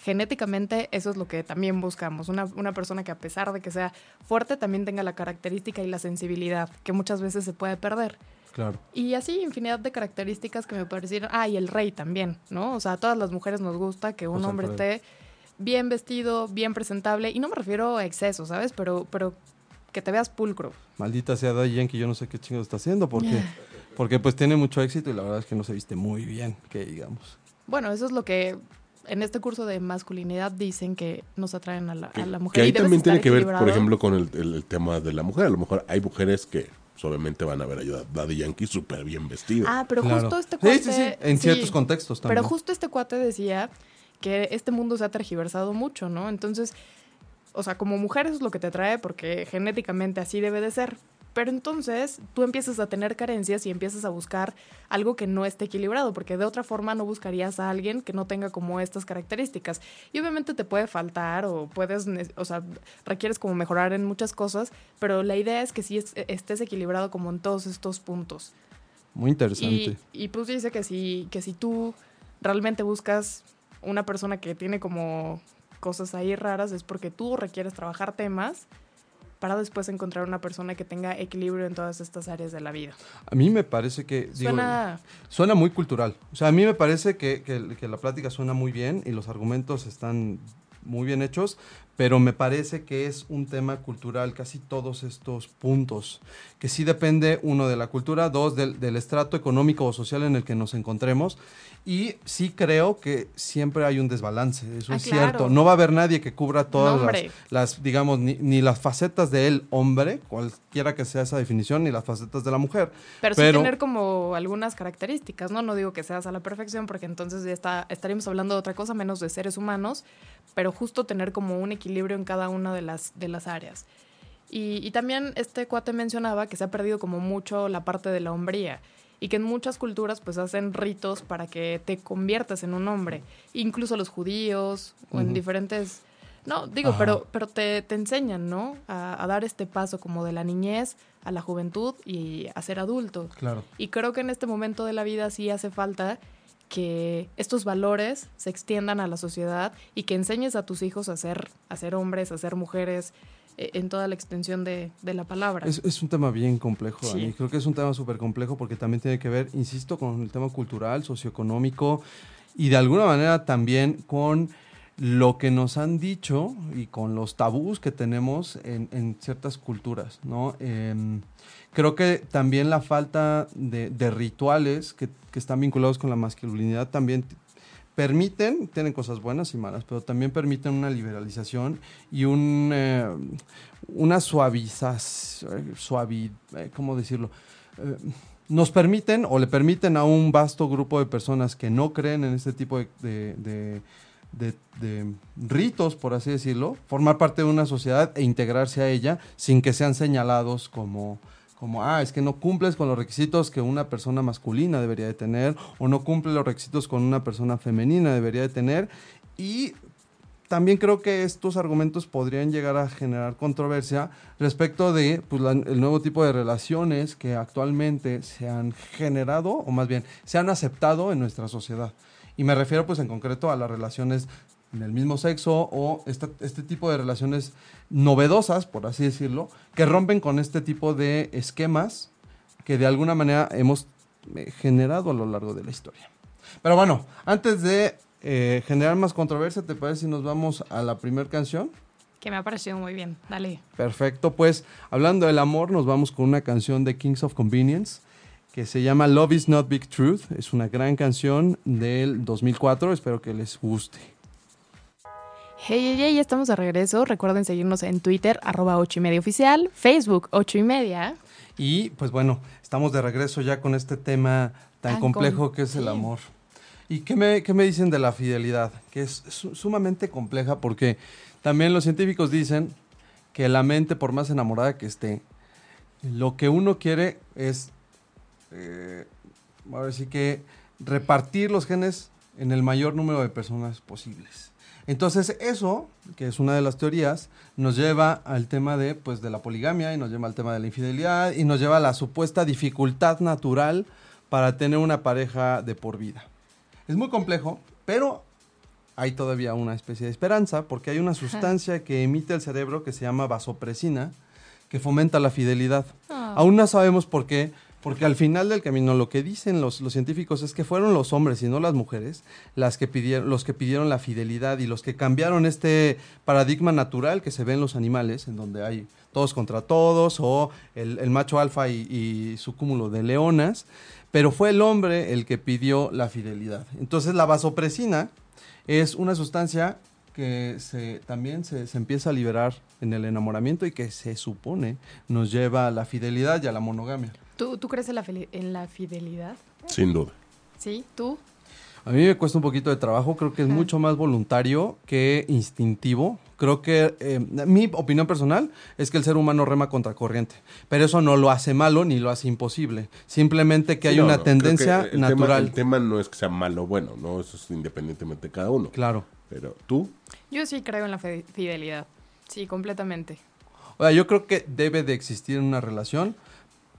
Speaker 2: Genéticamente eso es lo que también buscamos, una, una persona que a pesar de que sea fuerte también tenga la característica y la sensibilidad, que muchas veces se puede perder.
Speaker 1: Claro.
Speaker 2: Y así infinidad de características que me parecieron. Ah, y el rey también, ¿no? O sea, a todas las mujeres nos gusta que un
Speaker 1: José
Speaker 2: hombre
Speaker 1: Alfredo.
Speaker 2: esté bien vestido, bien presentable. Y no me refiero a exceso, ¿sabes? Pero, pero que te veas pulcro.
Speaker 1: Maldita sea Daddy Yankee, yo no sé qué chingo está haciendo porque, porque pues tiene mucho éxito y la verdad es que no se viste muy bien, que digamos.
Speaker 2: Bueno, eso es lo que en este curso de masculinidad dicen que nos atraen a la,
Speaker 3: Que,
Speaker 2: a la
Speaker 3: que
Speaker 2: mujer.
Speaker 3: ahí
Speaker 2: y
Speaker 3: también tiene que ver, por ejemplo, con el, el- el tema de la mujer. A lo mejor hay mujeres que pues, obviamente van a ver a Daddy Yankee súper bien vestido.
Speaker 2: Ah, pero
Speaker 1: Claro.
Speaker 2: justo este cuate...
Speaker 1: sí, sí, en
Speaker 2: sí,
Speaker 1: ciertos contextos también.
Speaker 2: Pero justo este cuate decía que este mundo se ha tergiversado mucho, ¿no? Entonces, o sea, como mujer eso es lo que te atrae porque genéticamente así debe de ser. Pero entonces tú empiezas a tener carencias y empiezas a buscar algo que no esté equilibrado, porque de otra forma no buscarías a alguien que no tenga como estas características. Y obviamente te puede faltar o puedes, o sea, requieres como mejorar en muchas cosas, pero la idea es que sí es- estés equilibrado como en todos estos puntos.
Speaker 1: Muy interesante.
Speaker 2: Y, y pues dice que si, que si tú realmente buscas una persona que tiene como cosas ahí raras, es porque tú requieres trabajar temas para después encontrar una persona que tenga equilibrio en todas estas áreas de la vida.
Speaker 1: A mí me parece que... digo,
Speaker 2: Suena...
Speaker 1: Suena muy cultural. O sea, a mí me parece que, que- que la plática suena muy bien y los argumentos están muy bien hechos, pero me parece que es un tema cultural, casi todos estos puntos, que sí depende, uno, de la cultura, dos, del, del estrato económico o social en el que nos encontremos, y sí creo que siempre hay un desbalance, eso
Speaker 2: Ah,
Speaker 1: es
Speaker 2: claro.
Speaker 1: cierto. No va a haber nadie que cubra todas
Speaker 2: No,
Speaker 1: las, las, digamos, ni, ni las facetas del hombre, cualquiera que sea esa definición, ni las facetas de la mujer.
Speaker 2: Pero,
Speaker 1: Pero-
Speaker 2: sí tener como algunas características, ¿no? No digo que seas a la perfección, porque entonces ya está, estaríamos hablando de otra cosa menos de seres humanos, pero justo tener como un equilibrio en cada una de las, de las áreas. Y, y también este cuate mencionaba que se ha perdido como mucho la parte de la hombría y que en muchas culturas pues hacen ritos para que te conviertas en un hombre, incluso los judíos o en diferentes... No, digo,
Speaker 1: Ajá.
Speaker 2: pero, pero te, te enseñan, ¿no? A, a dar este paso como de la niñez a la juventud y a ser adulto.
Speaker 1: Claro.
Speaker 2: Y creo que en este momento de la vida sí hace falta que estos valores se extiendan a la sociedad y que enseñes a tus hijos a ser, a ser hombres, a ser mujeres, eh, en toda la extensión de, de la palabra.
Speaker 1: Es, es un tema bien complejo,
Speaker 2: Sí.
Speaker 1: Dani. Creo que es un tema súper complejo porque también tiene que ver, insisto, con el tema cultural, socioeconómico y de alguna manera también con lo que nos han dicho y con los tabús que tenemos en, en ciertas culturas, ¿no? Em, creo que también la falta de, de rituales que, que están vinculados con la masculinidad también permiten, tienen cosas buenas y malas, pero también permiten una liberalización y un, eh, una suavización, suavi, eh, ¿cómo decirlo? Eh, nos permiten o le permiten a un vasto grupo de personas que no creen en este tipo de ritos, por así decirlo, formar parte de una sociedad e integrarse a ella sin que sean señalados como, como, ah, es que no cumples con los requisitos que una persona masculina debería de tener o no cumple los requisitos con una persona femenina debería de tener. Y también creo que estos argumentos podrían llegar a generar controversia respecto de pues, el nuevo tipo de relaciones que actualmente se han generado, o más bien, se han aceptado en nuestra sociedad. Y me refiero pues en concreto a las relaciones del mismo sexo o esta- este tipo de relaciones novedosas, por así decirlo, que rompen con este tipo de esquemas que de alguna manera hemos eh, generado a lo largo de la historia. Pero bueno, antes de eh, generar más controversia, ¿te parece si nos vamos a la primera canción?
Speaker 2: Que me ha parecido muy bien. Dale.
Speaker 1: Perfecto, pues hablando del amor, nos vamos con una canción de Kings of Convenience que se llama Love is Not Big Truth. Es una gran canción del 2004, espero que les guste.
Speaker 2: Hey, hey, hey, ya estamos de regreso. Recuerden seguirnos en Twitter, arroba 8 y media oficial, Facebook 8 y media.
Speaker 1: Y pues bueno, estamos de regreso ya con este tema tan,
Speaker 2: Tan
Speaker 1: complejo
Speaker 2: com-
Speaker 1: que es el amor. ¿Y qué me, qué me dicen de la fidelidad? Que es su- sumamente compleja porque también los científicos dicen que la mente, por más enamorada que esté, lo que uno quiere es, eh, ahora sí que, repartir los genes en el mayor número de personas posibles. Entonces eso, que es una de las teorías, nos lleva al tema de, pues, de la poligamia y nos lleva al tema de la infidelidad y nos lleva a la supuesta dificultad natural para tener una pareja de por vida. Es muy complejo, pero hay todavía una especie de esperanza porque hay una sustancia que emite el cerebro que se llama vasopresina que fomenta la fidelidad.
Speaker 2: Ah.
Speaker 1: Aún no sabemos por qué, porque al final del camino lo que dicen los, científicos es que fueron los hombres y no las mujeres las que pidieron, los que pidieron la fidelidad y los que cambiaron este paradigma natural que se ve en los animales, en donde hay todos contra todos o el, macho alfa y, su cúmulo de leonas, pero fue el hombre el que pidió la fidelidad. Entonces la vasopresina es una sustancia que se, también se empieza a liberar en el enamoramiento y que se supone nos lleva a la fidelidad y a la monogamia.
Speaker 2: ¿Tú, ¿Tú crees en la, en la fidelidad?
Speaker 3: Sin duda.
Speaker 2: ¿Sí? ¿Tú?
Speaker 1: A mí me cuesta un poquito de trabajo, creo que es
Speaker 2: Ajá.
Speaker 1: mucho más voluntario que instintivo. Creo que eh, mi opinión personal es que el ser humano rema contra corriente, pero eso no lo hace malo ni lo hace imposible. Simplemente que hay
Speaker 3: no,
Speaker 1: una
Speaker 3: no,
Speaker 1: tendencia
Speaker 3: el
Speaker 1: natural.
Speaker 3: Tema, el tema no es que sea malo o bueno, ¿no? Eso es independientemente de cada uno.
Speaker 1: Claro.
Speaker 3: Pero tú,
Speaker 2: Yo sí creo en la fidelidad. Sí, completamente.
Speaker 1: O sea, yo creo que debe de existir una relación,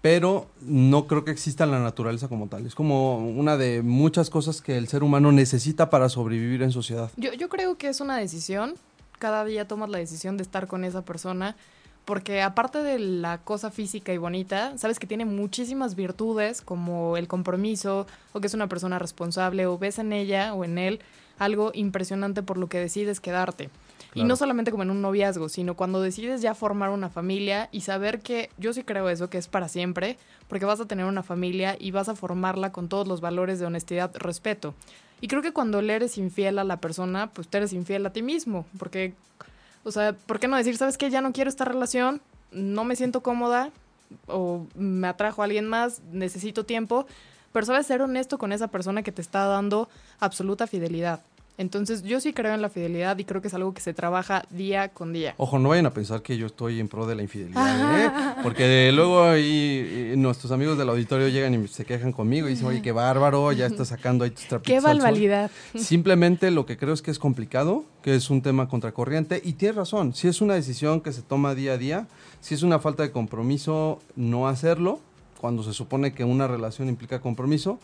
Speaker 1: pero no creo que exista la naturaleza como tal. Es como una de muchas cosas que el ser humano necesita para sobrevivir en sociedad.
Speaker 2: Yo, yo creo que es una decisión. Cada día tomas la decisión de estar con esa persona. Porque aparte de la cosa física y bonita, sabes que tiene muchísimas virtudes como el compromiso o que es una persona responsable o ves en ella o en él algo impresionante por lo que decides quedarte. Y no solamente como en un noviazgo, sino cuando decides ya formar una familia y saber que yo sí creo eso, que es para siempre, porque vas a tener una familia y vas a formarla con todos los valores de honestidad, respeto. Y creo que cuando le eres infiel a la persona, pues te eres infiel a ti mismo, porque, o sea, ¿por qué no decir, sabes qué, ya no quiero esta relación, no me siento cómoda, o me atrajo a alguien más, necesito tiempo, pero sabes ser honesto con esa persona que te está dando absoluta fidelidad. Entonces yo sí creo en la fidelidad y creo que es algo que se trabaja día con día.
Speaker 1: Ojo, no vayan a pensar que yo estoy en pro de la infidelidad, ¿eh? Porque luego ahí eh, nuestros amigos del auditorio llegan y se quejan conmigo y dicen, oye, qué bárbaro, ya estás sacando ahí tus trapitos
Speaker 2: ¡Qué
Speaker 1: al sol".
Speaker 2: barbaridad!
Speaker 1: Simplemente lo que creo es que es complicado, que es un tema contracorriente y tienes razón, si es una decisión que se toma día a día, si es una falta de compromiso no hacerlo, cuando se supone que una relación implica compromiso,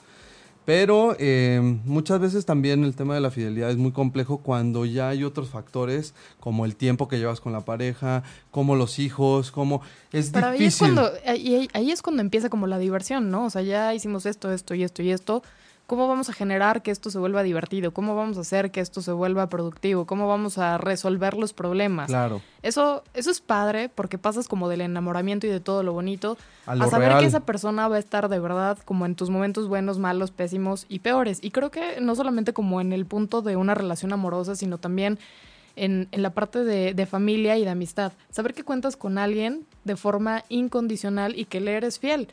Speaker 1: pero eh, muchas veces también el tema de la fidelidad es muy complejo cuando ya hay otros factores como el tiempo que llevas con la pareja, como los hijos, como es
Speaker 2: Pero ahí es,
Speaker 1: difícil.
Speaker 2: cuando, ahí- ahí es cuando empieza como la diversión, ¿no? O sea, ya hicimos esto, esto y esto y esto. ¿Cómo vamos a generar que esto se vuelva divertido? ¿Cómo vamos a hacer que esto se vuelva productivo? ¿Cómo vamos a resolver los problemas?
Speaker 1: Claro,
Speaker 2: Eso, eso es padre porque pasas como del enamoramiento y de todo lo bonito
Speaker 1: a lo
Speaker 2: saber
Speaker 1: real.
Speaker 2: que esa persona va a estar de verdad como en tus momentos buenos, malos, pésimos y peores. Y creo que no solamente como en el punto de una relación amorosa, sino también en, en la parte de, de familia y de amistad. Saber que cuentas con alguien de forma incondicional y que le eres fiel.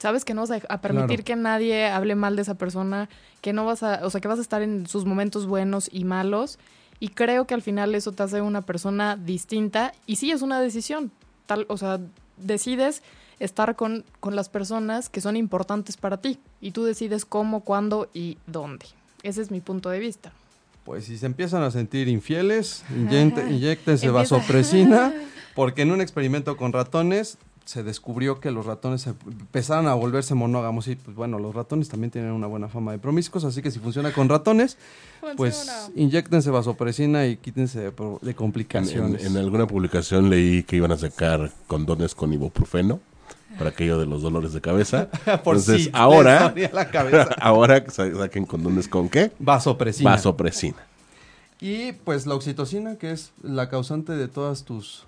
Speaker 2: Sabes que no vas a, a permitir
Speaker 1: Claro.
Speaker 2: que nadie hable mal de esa persona, que no vas a, o sea, que vas a estar en sus momentos buenos y malos. Y creo que al final eso te hace una persona distinta. Y sí es una decisión. Tal, o sea, decides estar con, con las personas que son importantes para ti. Y tú decides cómo, cuándo y dónde. Ese es mi punto de vista.
Speaker 1: Pues si se empiezan a sentir infieles, inyecte- inyéctense
Speaker 2: Empieza.
Speaker 1: vasopresina, porque en un experimento con ratones se descubrió que los ratones se empezaron a volverse monógamos y pues bueno, los ratones también tienen una buena fama de promiscuos, así que si funciona con ratones, pues inyectense vasopresina y quítense de, complicaciones.
Speaker 3: en- en alguna publicación leí que iban a sacar condones con ibuprofeno para aquello de los dolores de cabeza.
Speaker 1: Por
Speaker 3: Entonces, ahora,
Speaker 1: dolía la cabeza.
Speaker 3: ahora sa- saquen condones con qué?
Speaker 1: Vasopresina.
Speaker 3: Vasopresina.
Speaker 1: Y pues la oxitocina, que es la causante de todas tus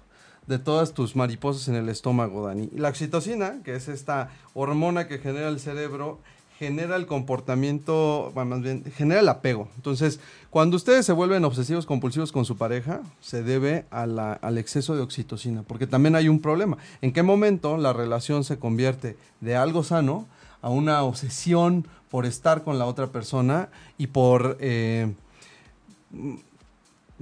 Speaker 1: de todas tus mariposas en el estómago, Dani. La oxitocina, que es esta hormona que genera el cerebro, genera el comportamiento, más bien, genera el apego. Entonces, cuando ustedes se vuelven obsesivos compulsivos con su pareja, se debe a la- al exceso de oxitocina, porque también hay un problema. ¿En qué momento la relación se convierte de algo sano a una obsesión por estar con la otra persona y por... eh,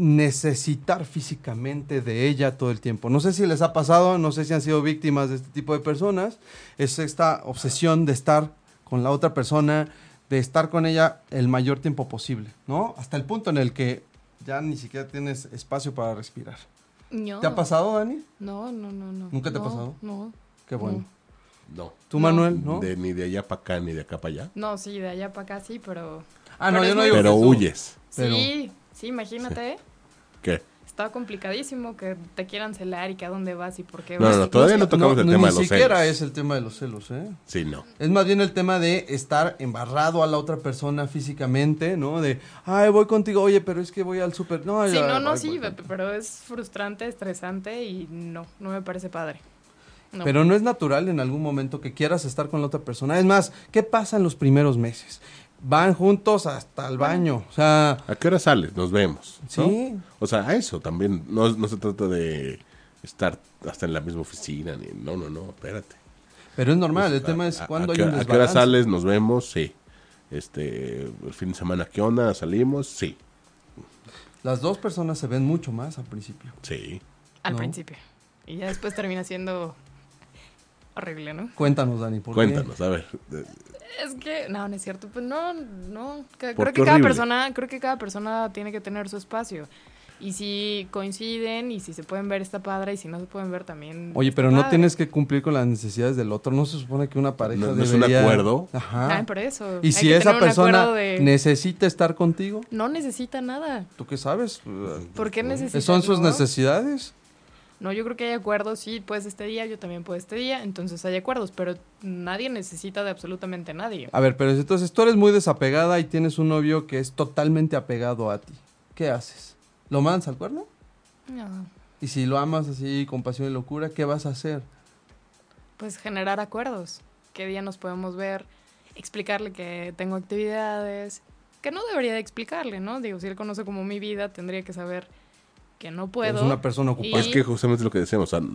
Speaker 1: necesitar físicamente de ella todo el tiempo. No sé si les ha pasado, no sé si han sido víctimas de este tipo de personas. Es esta obsesión de estar con la otra persona, de estar con ella el mayor tiempo posible, ¿no? Hasta el punto en el que ya ni siquiera tienes espacio para respirar.
Speaker 2: No.
Speaker 1: ¿Te ha pasado, Dani?
Speaker 2: No, no, no, no.
Speaker 1: ¿Nunca te ha pasado?
Speaker 2: No.
Speaker 1: Qué bueno.
Speaker 3: No.
Speaker 1: ¿Tú,
Speaker 2: No.
Speaker 1: Manuel? ¿No?
Speaker 3: De, ni de allá para acá, ni de acá para allá.
Speaker 2: No, sí, de allá para acá sí, pero...
Speaker 1: Ah, no, yo no digo
Speaker 3: Pero huyes.
Speaker 1: Pero-
Speaker 2: Sí, sí, imagínate.
Speaker 3: ¿Qué?
Speaker 2: Está complicadísimo que te quieran celar y que a dónde vas y por qué
Speaker 3: No,
Speaker 2: vas.
Speaker 3: no, no, todavía no tocamos el tema de
Speaker 1: Ni
Speaker 3: los
Speaker 1: siquiera
Speaker 3: celos.
Speaker 1: es el tema de los celos, ¿eh?
Speaker 3: Sí, no.
Speaker 1: Es más bien el tema de estar embarrado a la otra persona físicamente, ¿no? De, ay, voy contigo, oye, pero es que voy al súper. No,
Speaker 2: Sí,
Speaker 1: ya,
Speaker 2: no, no,
Speaker 1: ay,
Speaker 2: sí, pero es frustrante, estresante y no, no me parece padre. No.
Speaker 1: Pero no es natural en algún momento que quieras estar con la otra persona. Es más, ¿qué pasa en los primeros meses? Van juntos hasta el baño. O sea,
Speaker 3: ¿A qué hora sales? Nos vemos. ¿no?
Speaker 1: Sí.
Speaker 3: O sea, a eso también. No, no se trata de estar hasta en la misma oficina. Ni, no, no, no, espérate.
Speaker 1: pero es normal. el
Speaker 3: Pues,
Speaker 1: tema es cuando hay un
Speaker 3: ¿A qué hora
Speaker 1: desbalance.
Speaker 3: sales? Nos vemos, sí. Este, el fin de semana, ¿qué onda? ¿Salimos? Sí.
Speaker 1: Las dos personas se ven mucho más al principio.
Speaker 3: Sí.
Speaker 2: Al
Speaker 1: no.
Speaker 2: principio. Y ya después termina siendo horrible, ¿no?
Speaker 1: Cuéntanos, Dani, ¿por qué?
Speaker 3: Cuéntanos, a ver.
Speaker 2: Es que, no, no es cierto. Pues no, no. que-
Speaker 3: ¿Por
Speaker 2: creo que cada
Speaker 3: horrible?
Speaker 2: persona, creo que cada persona tiene que tener su espacio. Y si coinciden y si se pueden ver está padre y si no se pueden ver también.
Speaker 1: Oye, pero no tienes que cumplir con las necesidades del otro. No se supone que una pareja
Speaker 3: No- no es un acuerdo.
Speaker 1: Ajá.
Speaker 2: Ah, por eso.
Speaker 1: Y
Speaker 2: Hay
Speaker 1: si esa persona
Speaker 2: de-
Speaker 1: necesita estar contigo,
Speaker 2: No necesita nada.
Speaker 1: ¿tú qué sabes?
Speaker 2: ¿Por qué necesita?
Speaker 1: ¿Son sus
Speaker 2: no?
Speaker 1: necesidades?
Speaker 2: No, yo creo que hay acuerdos, sí, puedes este día, yo también puedo este día, entonces hay acuerdos, pero nadie necesita de absolutamente nadie.
Speaker 1: A ver, pero entonces tú eres muy desapegada y tienes un novio que es totalmente apegado a ti. ¿Qué haces? ¿Lo mandas al cuerno?
Speaker 2: No,
Speaker 1: Y si lo amas así con pasión y locura, ¿qué vas a hacer?
Speaker 2: pues generar acuerdos. ¿Qué día nos podemos ver? Explicarle que tengo actividades, que no debería de explicarle, ¿no? Digo, si él conoce como mi vida, tendría que saber que no puedo.
Speaker 1: Eres una persona ocupada.
Speaker 2: Y-
Speaker 3: Es que justamente lo que decíamos, o sea,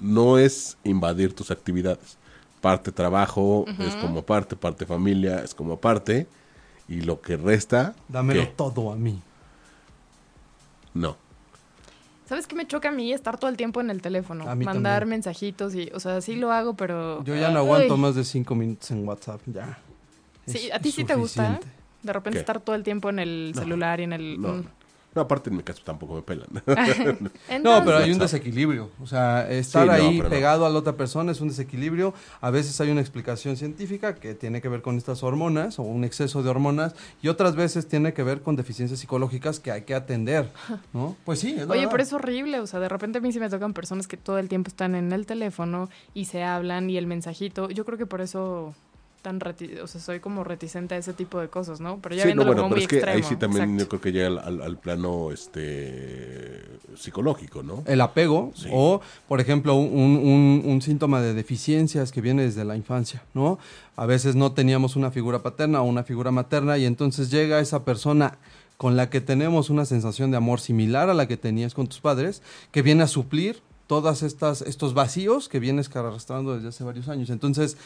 Speaker 3: no es invadir tus actividades. Parte trabajo es como parte, parte familia es como parte, y lo que resta,
Speaker 1: Dámelo
Speaker 3: ¿qué?
Speaker 1: todo a mí.
Speaker 3: No.
Speaker 2: ¿Sabes qué me choca a mí? Estar todo el tiempo en el teléfono.
Speaker 1: A mí
Speaker 2: mandar
Speaker 1: también.
Speaker 2: mensajitos y, o sea, sí lo hago, pero...
Speaker 1: Yo ya no aguanto más de cinco minutos en WhatsApp, ya.
Speaker 2: Sí,
Speaker 1: Es-
Speaker 2: ¿a ti
Speaker 1: es
Speaker 2: sí te gusta? De repente
Speaker 3: ¿Qué?
Speaker 2: estar todo el tiempo en el
Speaker 3: No.
Speaker 2: celular y en el...
Speaker 3: No,
Speaker 2: Mm.
Speaker 3: no. No, aparte en mi caso tampoco me pelan.
Speaker 1: No, pero hay un desequilibrio. O sea, estar
Speaker 3: Sí, no,
Speaker 1: ahí
Speaker 3: no.
Speaker 1: pegado a la otra persona es un desequilibrio. A veces hay una explicación científica que tiene que ver con estas hormonas o un exceso de hormonas y otras veces tiene que ver con deficiencias psicológicas que hay que atender, ¿no? Pues sí, es
Speaker 2: Oye,
Speaker 1: verdad.
Speaker 2: pero es horrible, o sea, de repente a mí sí me tocan personas que todo el tiempo están en el teléfono y se hablan y el mensajito, yo creo que por eso tan reti- o sea, soy como reticente a ese tipo de cosas, ¿no? Pero ya
Speaker 3: sí, no, bueno,
Speaker 2: como
Speaker 3: pero
Speaker 2: muy
Speaker 3: es que
Speaker 2: extremo.
Speaker 3: ahí sí también
Speaker 2: exacto.
Speaker 3: yo creo que llega al, al- al plano este psicológico, ¿no?
Speaker 1: el apego
Speaker 3: Sí.
Speaker 1: o, por ejemplo, un, un- un síntoma de deficiencias que viene desde la infancia, ¿no? A veces no teníamos una figura paterna o una figura materna y entonces llega esa persona con la que tenemos una sensación de amor similar a la que tenías con tus padres, que viene a suplir todas estas estos vacíos que vienes arrastrando desde hace varios años. Entonces,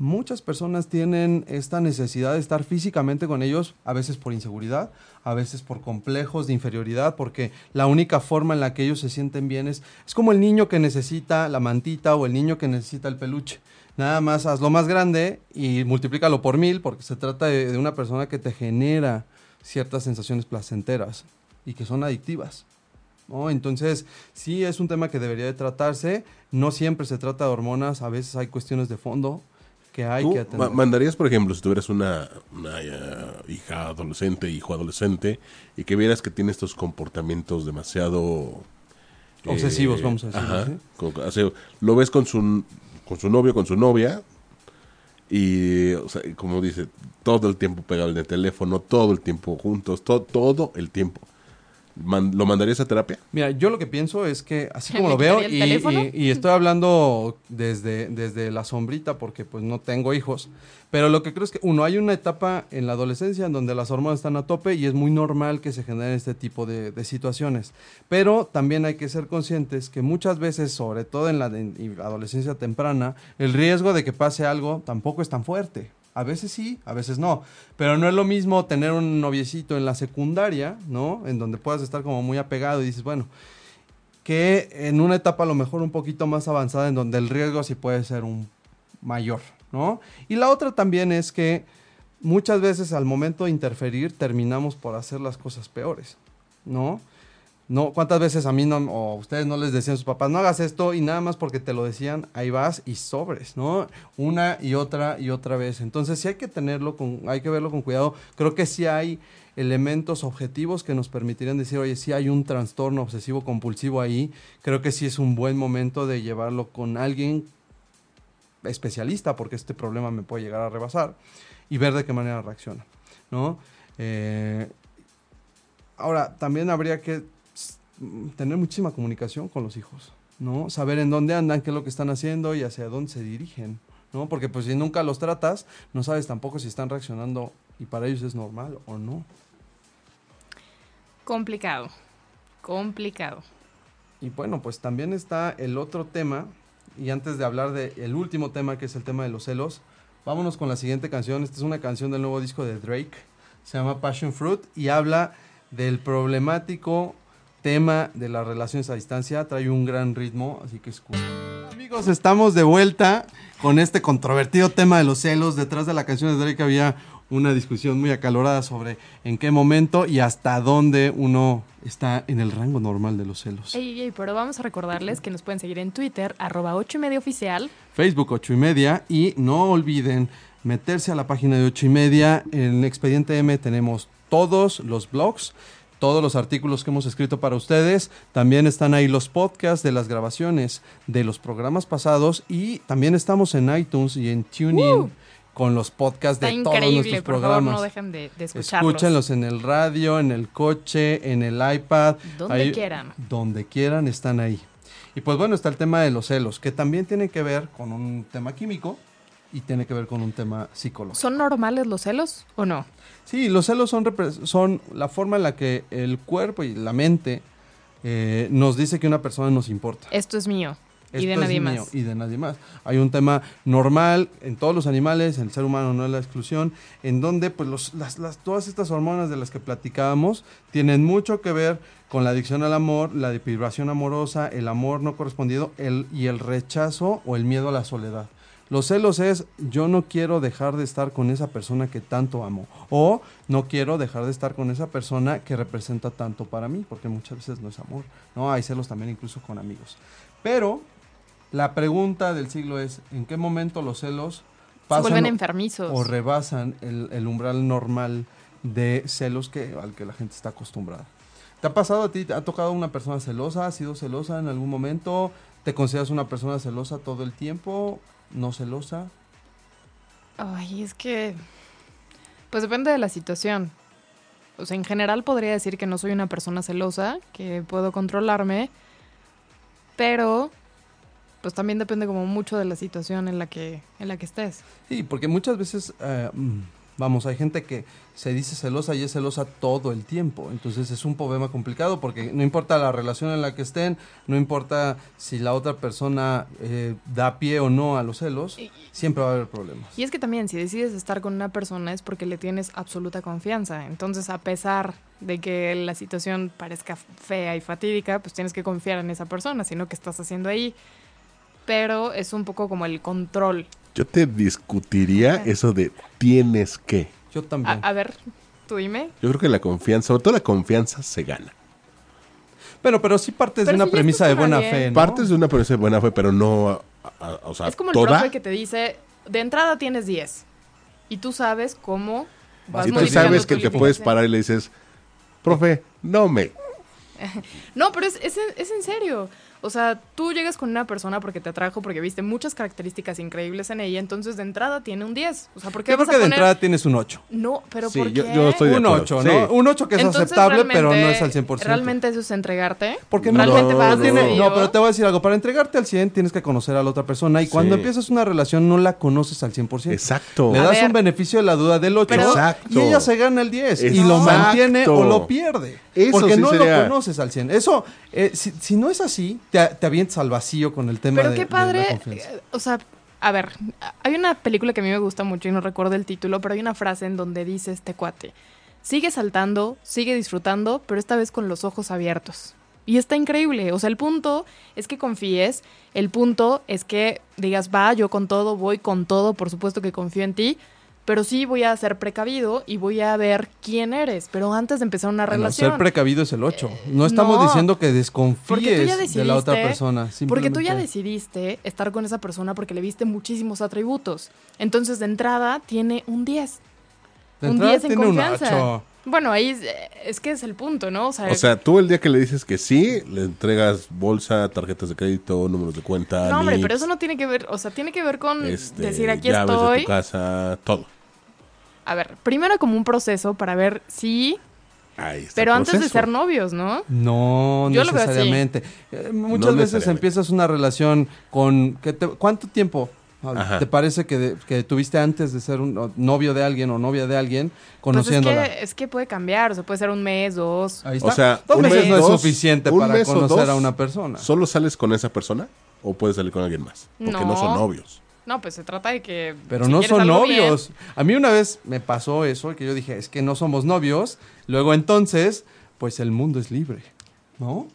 Speaker 1: Muchas personas tienen esta necesidad de estar físicamente con ellos, a veces por inseguridad, a veces por complejos de inferioridad, porque la única forma en la que ellos se sienten bien es, es como el niño que necesita la mantita o el niño que necesita el peluche. Nada más hazlo más grande y multiplícalo por mil, porque se trata de, de una persona que te genera ciertas sensaciones placenteras y que son adictivas. ¿no? Entonces, sí es un tema que debería de tratarse. No siempre se trata de hormonas, a veces hay cuestiones de fondo que hay
Speaker 3: ¿Tú
Speaker 1: que atender.
Speaker 3: ma- mandarías, por ejemplo, si tuvieras una, una, eh, hija adolescente, hijo adolescente, y que vieras que tiene estos comportamientos demasiado...
Speaker 1: Obsesivos, vamos a decirlo,
Speaker 3: ajá,
Speaker 1: ¿sí?
Speaker 3: con- o sea, lo ves con su,
Speaker 4: con su novio, con su novia, y o sea, y como dice, todo el tiempo pegado en el teléfono, todo el tiempo juntos, to- todo el tiempo. Man- ¿Lo mandarías a terapia?
Speaker 1: Mira, yo lo que pienso es que así
Speaker 2: ¿Le
Speaker 1: como lo veo y,
Speaker 2: teléfono?
Speaker 1: y- y estoy hablando desde, desde la sombrita porque pues no tengo hijos, pero lo que creo es que uno, hay una etapa en la adolescencia en donde las hormonas están a tope y es muy normal que se generen este tipo de, de situaciones, pero también hay que ser conscientes que muchas veces, sobre todo en la, de- en la adolescencia temprana, el riesgo de que pase algo tampoco es tan fuerte. A veces sí, a veces no. Pero no es lo mismo tener un noviecito en la secundaria, ¿no? En donde puedas estar como muy apegado y dices, bueno, que en una etapa a lo mejor un poquito más avanzada en donde el riesgo sí puede ser un mayor, ¿no? Y la otra también es que muchas veces al momento de interferir terminamos por hacer las cosas peores, ¿no? No, ¿cuántas veces a mí no, o a ustedes no les decían sus papás, no hagas esto y nada más porque te lo decían, ahí vas y sobres, ¿no? Una y otra y otra vez. Entonces sí hay que tenerlo con, hay que verlo con cuidado. Creo que sí hay elementos objetivos que nos permitirían decir, oye, sí hay un trastorno obsesivo compulsivo ahí. Creo que sí es un buen momento de llevarlo con alguien especialista, porque este problema me puede llegar a rebasar, y ver de qué manera reacciona, ¿no? Eh, ahora, también habría que tener muchísima comunicación con los hijos, ¿no? Saber en dónde andan, qué es lo que están haciendo y hacia dónde se dirigen, ¿no? Porque pues si nunca los tratas, no sabes tampoco si están reaccionando y para ellos es normal o no.
Speaker 2: Complicado. Complicado.
Speaker 1: Y bueno, pues también está el otro tema, y antes de hablar del último tema, que es el tema de los celos, vámonos con la siguiente canción. Esta es una canción del nuevo disco de Drake, se llama Passion Fruit, y habla del problemático tema de las relaciones a distancia. Trae un gran ritmo, así que escucha. Amigos, estamos de vuelta con este controvertido tema de los celos. Detrás de la canción de Drake había una discusión muy acalorada sobre en qué momento y hasta dónde uno está en el rango normal de los celos.
Speaker 2: Ey, ey, pero vamos a recordarles que nos pueden seguir en Twitter, arroba 8 y media oficial.
Speaker 1: Facebook 8 y media y no olviden meterse a la página de 8 y media. En Expediente M tenemos todos los blogs, todos los artículos que hemos escrito para ustedes. También están ahí los podcasts de las grabaciones de los programas pasados y también estamos en iTunes y en TuneIn
Speaker 2: ¡Woo!
Speaker 1: con los podcasts de todos nuestros
Speaker 2: por favor,
Speaker 1: programas.
Speaker 2: no dejen de, de escucharlos.
Speaker 1: Escúchenlos en el radio, en el coche, en el iPad.
Speaker 2: Donde
Speaker 1: Ahí-
Speaker 2: quieran.
Speaker 1: Donde quieran están ahí. Y pues bueno, está el tema de los celos, que también tiene que ver con un tema químico y tiene que ver con un tema psicológico.
Speaker 2: ¿Son normales los celos o no?
Speaker 1: Sí, los celos son, son la forma en la que el cuerpo y la mente eh, nos dice que una persona nos importa.
Speaker 2: Esto es mío y de nadie
Speaker 1: mío
Speaker 2: más.
Speaker 1: Y de nadie más. Hay un tema normal en todos los animales, el ser humano no es la exclusión, en donde pues los, las, las- todas estas hormonas de las que platicábamos tienen mucho que ver con la adicción al amor, la deprivación amorosa, el amor no correspondido el, y el rechazo o el miedo a la soledad. Los celos es yo no quiero dejar de estar con esa persona que tanto amo o no quiero dejar de estar con esa persona que representa tanto para mí, porque muchas veces no es amor, ¿no? Hay celos también incluso con amigos. Pero la pregunta del siglo es, ¿en qué momento los celos
Speaker 2: Se
Speaker 1: pasan
Speaker 2: vuelven enfermizos.
Speaker 1: o rebasan el, el umbral normal de celos que, al que la gente está acostumbrada? ¿Te ha pasado a ti? ¿Te ha tocado una persona celosa? ¿Has sido celosa en algún momento? ¿Te consideras una persona celosa todo el tiempo? ¿No celosa?
Speaker 2: Ay, es que. Pues depende de la situación. O sea, en general podría decir que no soy una persona celosa, que puedo controlarme, pero pues también depende como mucho de la situación en la que, en la que estés.
Speaker 1: Sí, porque muchas veces, eh, mm, vamos, hay gente que se dice celosa y es celosa todo el tiempo. Entonces es un problema complicado porque no importa la relación en la que estén, no importa si la otra persona eh, da pie o no a los celos,
Speaker 2: Y-
Speaker 1: siempre va a haber problemas.
Speaker 2: Y es que también si decides estar con una persona es porque le tienes absoluta confianza. Entonces, a pesar de que la situación parezca fea y fatídica, pues tienes que confiar en esa persona, sino que estás haciendo ahí. Pero es un poco como el control.
Speaker 4: Yo te discutiría eso de tienes que.
Speaker 1: Yo también.
Speaker 2: a ver, tú dime.
Speaker 4: Yo creo que la confianza, sobre todo la confianza, se gana.
Speaker 1: Pero, pero sí partes de una
Speaker 2: si
Speaker 1: premisa de buena fe, ¿no?
Speaker 4: Partes de una premisa de buena fe, pero no. a- a- o sea,
Speaker 2: es como el profe que te dice, de entrada tienes 10. Y tú sabes cómo vas
Speaker 4: Si tú sabes que te puedes parar y le dices, profe, no me.
Speaker 2: No, pero es, es, es en serio. O sea, tú llegas con una persona porque te atrajo, porque viste muchas características increíbles en ella, entonces de entrada tiene un 10. O sea, ¿por qué
Speaker 1: Yo
Speaker 2: vas
Speaker 1: creo que
Speaker 2: a
Speaker 1: de entrada tienes un 8.
Speaker 2: No, pero
Speaker 4: Sí,
Speaker 2: ¿por
Speaker 4: yo-
Speaker 2: qué?
Speaker 4: yo estoy de
Speaker 1: Un
Speaker 4: acuerdo,
Speaker 1: 8,
Speaker 4: sí.
Speaker 1: ¿no? Un 8 que es
Speaker 2: Entonces,
Speaker 1: aceptable, pero no es al 100%.
Speaker 2: ¿Realmente eso es entregarte?
Speaker 1: Porque
Speaker 4: No,
Speaker 2: realmente
Speaker 4: no,
Speaker 2: vas
Speaker 4: no,
Speaker 1: no, pero te voy a decir algo. Para entregarte al 100 tienes que conocer a la otra persona. Y cuando empiezas una relación no la conoces al 100%.
Speaker 4: Exacto.
Speaker 1: Le
Speaker 2: A
Speaker 1: das
Speaker 2: ver.
Speaker 1: un beneficio de la duda del 8
Speaker 2: Pero-
Speaker 4: Exacto.
Speaker 1: y ella se gana el 10 y lo mantiene o lo pierde.
Speaker 4: Eso
Speaker 1: porque
Speaker 4: sí
Speaker 1: no
Speaker 4: sería-
Speaker 1: lo conoces al 100. Eso, eh, si, si no es así, te, te avientas al vacío con el tema
Speaker 2: Pero
Speaker 1: de,
Speaker 2: qué
Speaker 1: de la
Speaker 2: padre, eh, o sea, a ver, hay una película que a mí me gusta mucho y no recuerdo el título, pero hay una frase en donde dice este cuate, sigue saltando, sigue disfrutando, pero esta vez con los ojos abiertos. Y está increíble, o sea, el punto es que confíes, el punto es que digas, va, yo con todo, voy con todo, por supuesto que confío en ti, pero sí voy a ser precavido y voy a ver quién eres, pero antes de empezar una
Speaker 1: Bueno,
Speaker 2: relación.
Speaker 1: ser precavido es el 8. No estamos
Speaker 2: no.
Speaker 1: diciendo que desconfíes de la otra persona.
Speaker 2: Porque tú ya decidiste estar con esa persona porque le viste muchísimos atributos. Entonces, de entrada, tiene un 10.
Speaker 1: De
Speaker 2: un
Speaker 1: entrada
Speaker 2: 10 en
Speaker 1: tiene un
Speaker 2: confianza.
Speaker 1: 8.
Speaker 2: Bueno, ahí es, es que es el punto, ¿no? O sea,
Speaker 4: O sea, tú el día que le dices que sí, le entregas bolsa, tarjetas de crédito, números de cuenta.
Speaker 2: no, hombre,
Speaker 4: NIPS,
Speaker 2: pero eso no tiene que ver, o sea, tiene que ver con
Speaker 4: este,
Speaker 2: decir aquí
Speaker 4: llaves de
Speaker 2: estoy.
Speaker 4: tu casa, todo.
Speaker 2: A ver, primero como un proceso para ver si,
Speaker 4: Ahí está
Speaker 2: pero antes de ser novios, ¿no?
Speaker 1: No
Speaker 2: Yo
Speaker 1: necesariamente. Eh, muchas
Speaker 4: No
Speaker 1: veces empiezas una relación con... que te- ¿Cuánto tiempo
Speaker 4: Ajá.
Speaker 1: te parece que, de- que tuviste antes de ser un o novio de alguien o novia de alguien
Speaker 2: Pues es
Speaker 1: conociéndola?
Speaker 2: que, es que puede cambiar, o sea, puede ser un mes, dos.
Speaker 1: Ahí
Speaker 4: O
Speaker 1: está.
Speaker 4: sea,
Speaker 1: dos
Speaker 4: un
Speaker 1: meses
Speaker 4: mes,
Speaker 1: no es suficiente para
Speaker 4: o
Speaker 1: conocer
Speaker 4: dos,
Speaker 1: a una persona.
Speaker 4: ¿Solo sales con esa persona o puedes salir con alguien más? Porque no,
Speaker 2: No.
Speaker 4: son novios.
Speaker 2: No, pues se trata de que...
Speaker 1: Pero
Speaker 2: si
Speaker 1: no son
Speaker 2: bien-
Speaker 1: novios. A mí una vez me pasó eso, que yo dije, es que no somos novios. Luego entonces, pues el mundo es libre, ¿no?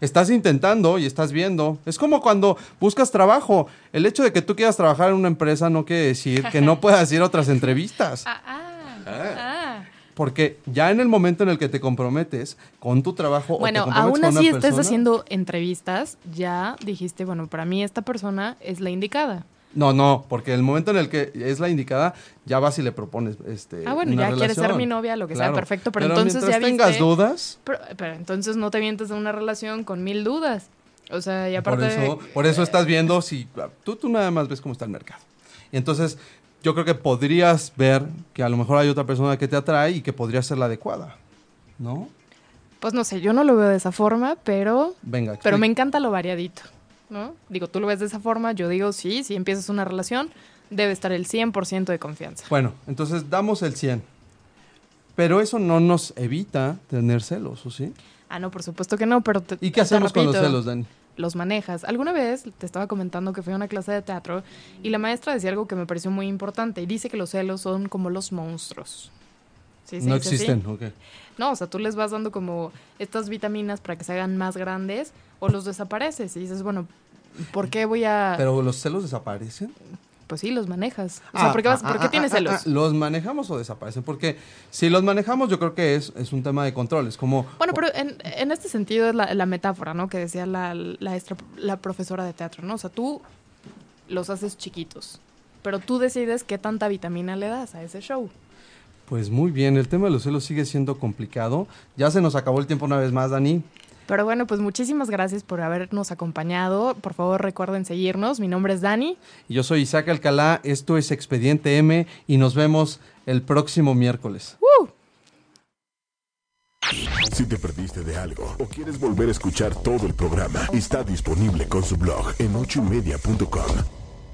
Speaker 1: Estás intentando y estás viendo. Es como cuando buscas trabajo. El hecho de que tú quieras trabajar en una empresa no quiere decir que no puedas ir a otras entrevistas.
Speaker 2: Ah, ah, ah.
Speaker 1: Porque ya en el momento en el que te comprometes con tu trabajo
Speaker 2: Bueno,
Speaker 1: o te comprometes
Speaker 2: aún
Speaker 1: con
Speaker 2: así
Speaker 1: una persona-
Speaker 2: haciendo entrevistas, ya dijiste, bueno, para mí esta persona es la indicada.
Speaker 1: No, no, porque el momento en el que es la indicada, ya vas y le propones este
Speaker 2: Ah, bueno,
Speaker 1: una
Speaker 2: ya quieres ser mi novia, lo que sea, perfecto, pero entonces ya
Speaker 1: tengas
Speaker 2: viste-
Speaker 1: dudas,
Speaker 2: Pero, pero entonces no te mientes de una relación con mil dudas. O sea, y aparte...
Speaker 1: por eso, por eso estás viendo si tú, tú nada más ves cómo está el mercado. Y entonces yo creo que podrías ver que a lo mejor hay otra persona que te atrae y que podría ser la adecuada, ¿no?
Speaker 2: Pues no sé, yo no lo veo de esa forma, pero...
Speaker 1: Venga,
Speaker 2: Pero me encanta lo variadito, ¿no? Digo, tú lo ves de esa forma, yo digo, sí, si empiezas una relación, debe estar el 100% de confianza.
Speaker 1: Bueno, entonces damos el 100. Pero eso no nos evita tener celos, ¿o sí?
Speaker 2: Ah, no, por supuesto que no, pero... te-
Speaker 1: ¿Y qué
Speaker 2: te
Speaker 1: hacemos con los celos, Dani?
Speaker 2: los manejas. Alguna vez te estaba comentando que fui a una clase de teatro y la maestra decía algo que me pareció muy importante y dice que los celos son como los monstruos. ¿Sí se
Speaker 1: no existen, ok.
Speaker 2: No, o sea, tú les vas dando como estas vitaminas para que se hagan más grandes o los desapareces y dices, bueno, ¿por qué voy a...?
Speaker 1: Pero los celos desaparecen.
Speaker 2: Pues sí, los manejas. O sea,
Speaker 1: Ah,
Speaker 2: ¿por qué, vas-
Speaker 1: ah,
Speaker 2: ¿por qué
Speaker 1: ah,
Speaker 2: tienes celos?
Speaker 1: ¿Los manejamos o desaparecen? Porque si los manejamos, yo creo que es, es un tema de control. Es como.
Speaker 2: Bueno, pero en, en este sentido es la, la metáfora, ¿no? Que decía la, la, estra- la profesora de teatro, ¿no? O sea, tú los haces chiquitos, pero tú decides qué tanta vitamina le das a ese show.
Speaker 1: Pues muy bien, el tema de los celos sigue siendo complicado. Ya se nos acabó el tiempo una vez más, Dani.
Speaker 2: Pero bueno, pues muchísimas gracias por habernos acompañado. Por favor, recuerden seguirnos. Mi nombre es Dani.
Speaker 1: Y Yo soy Isaac Alcalá, esto es Expediente M y nos vemos el próximo miércoles.
Speaker 3: Si te perdiste de algo o quieres volver a escuchar todo el programa, está disponible con su blog en ochoymedia.com.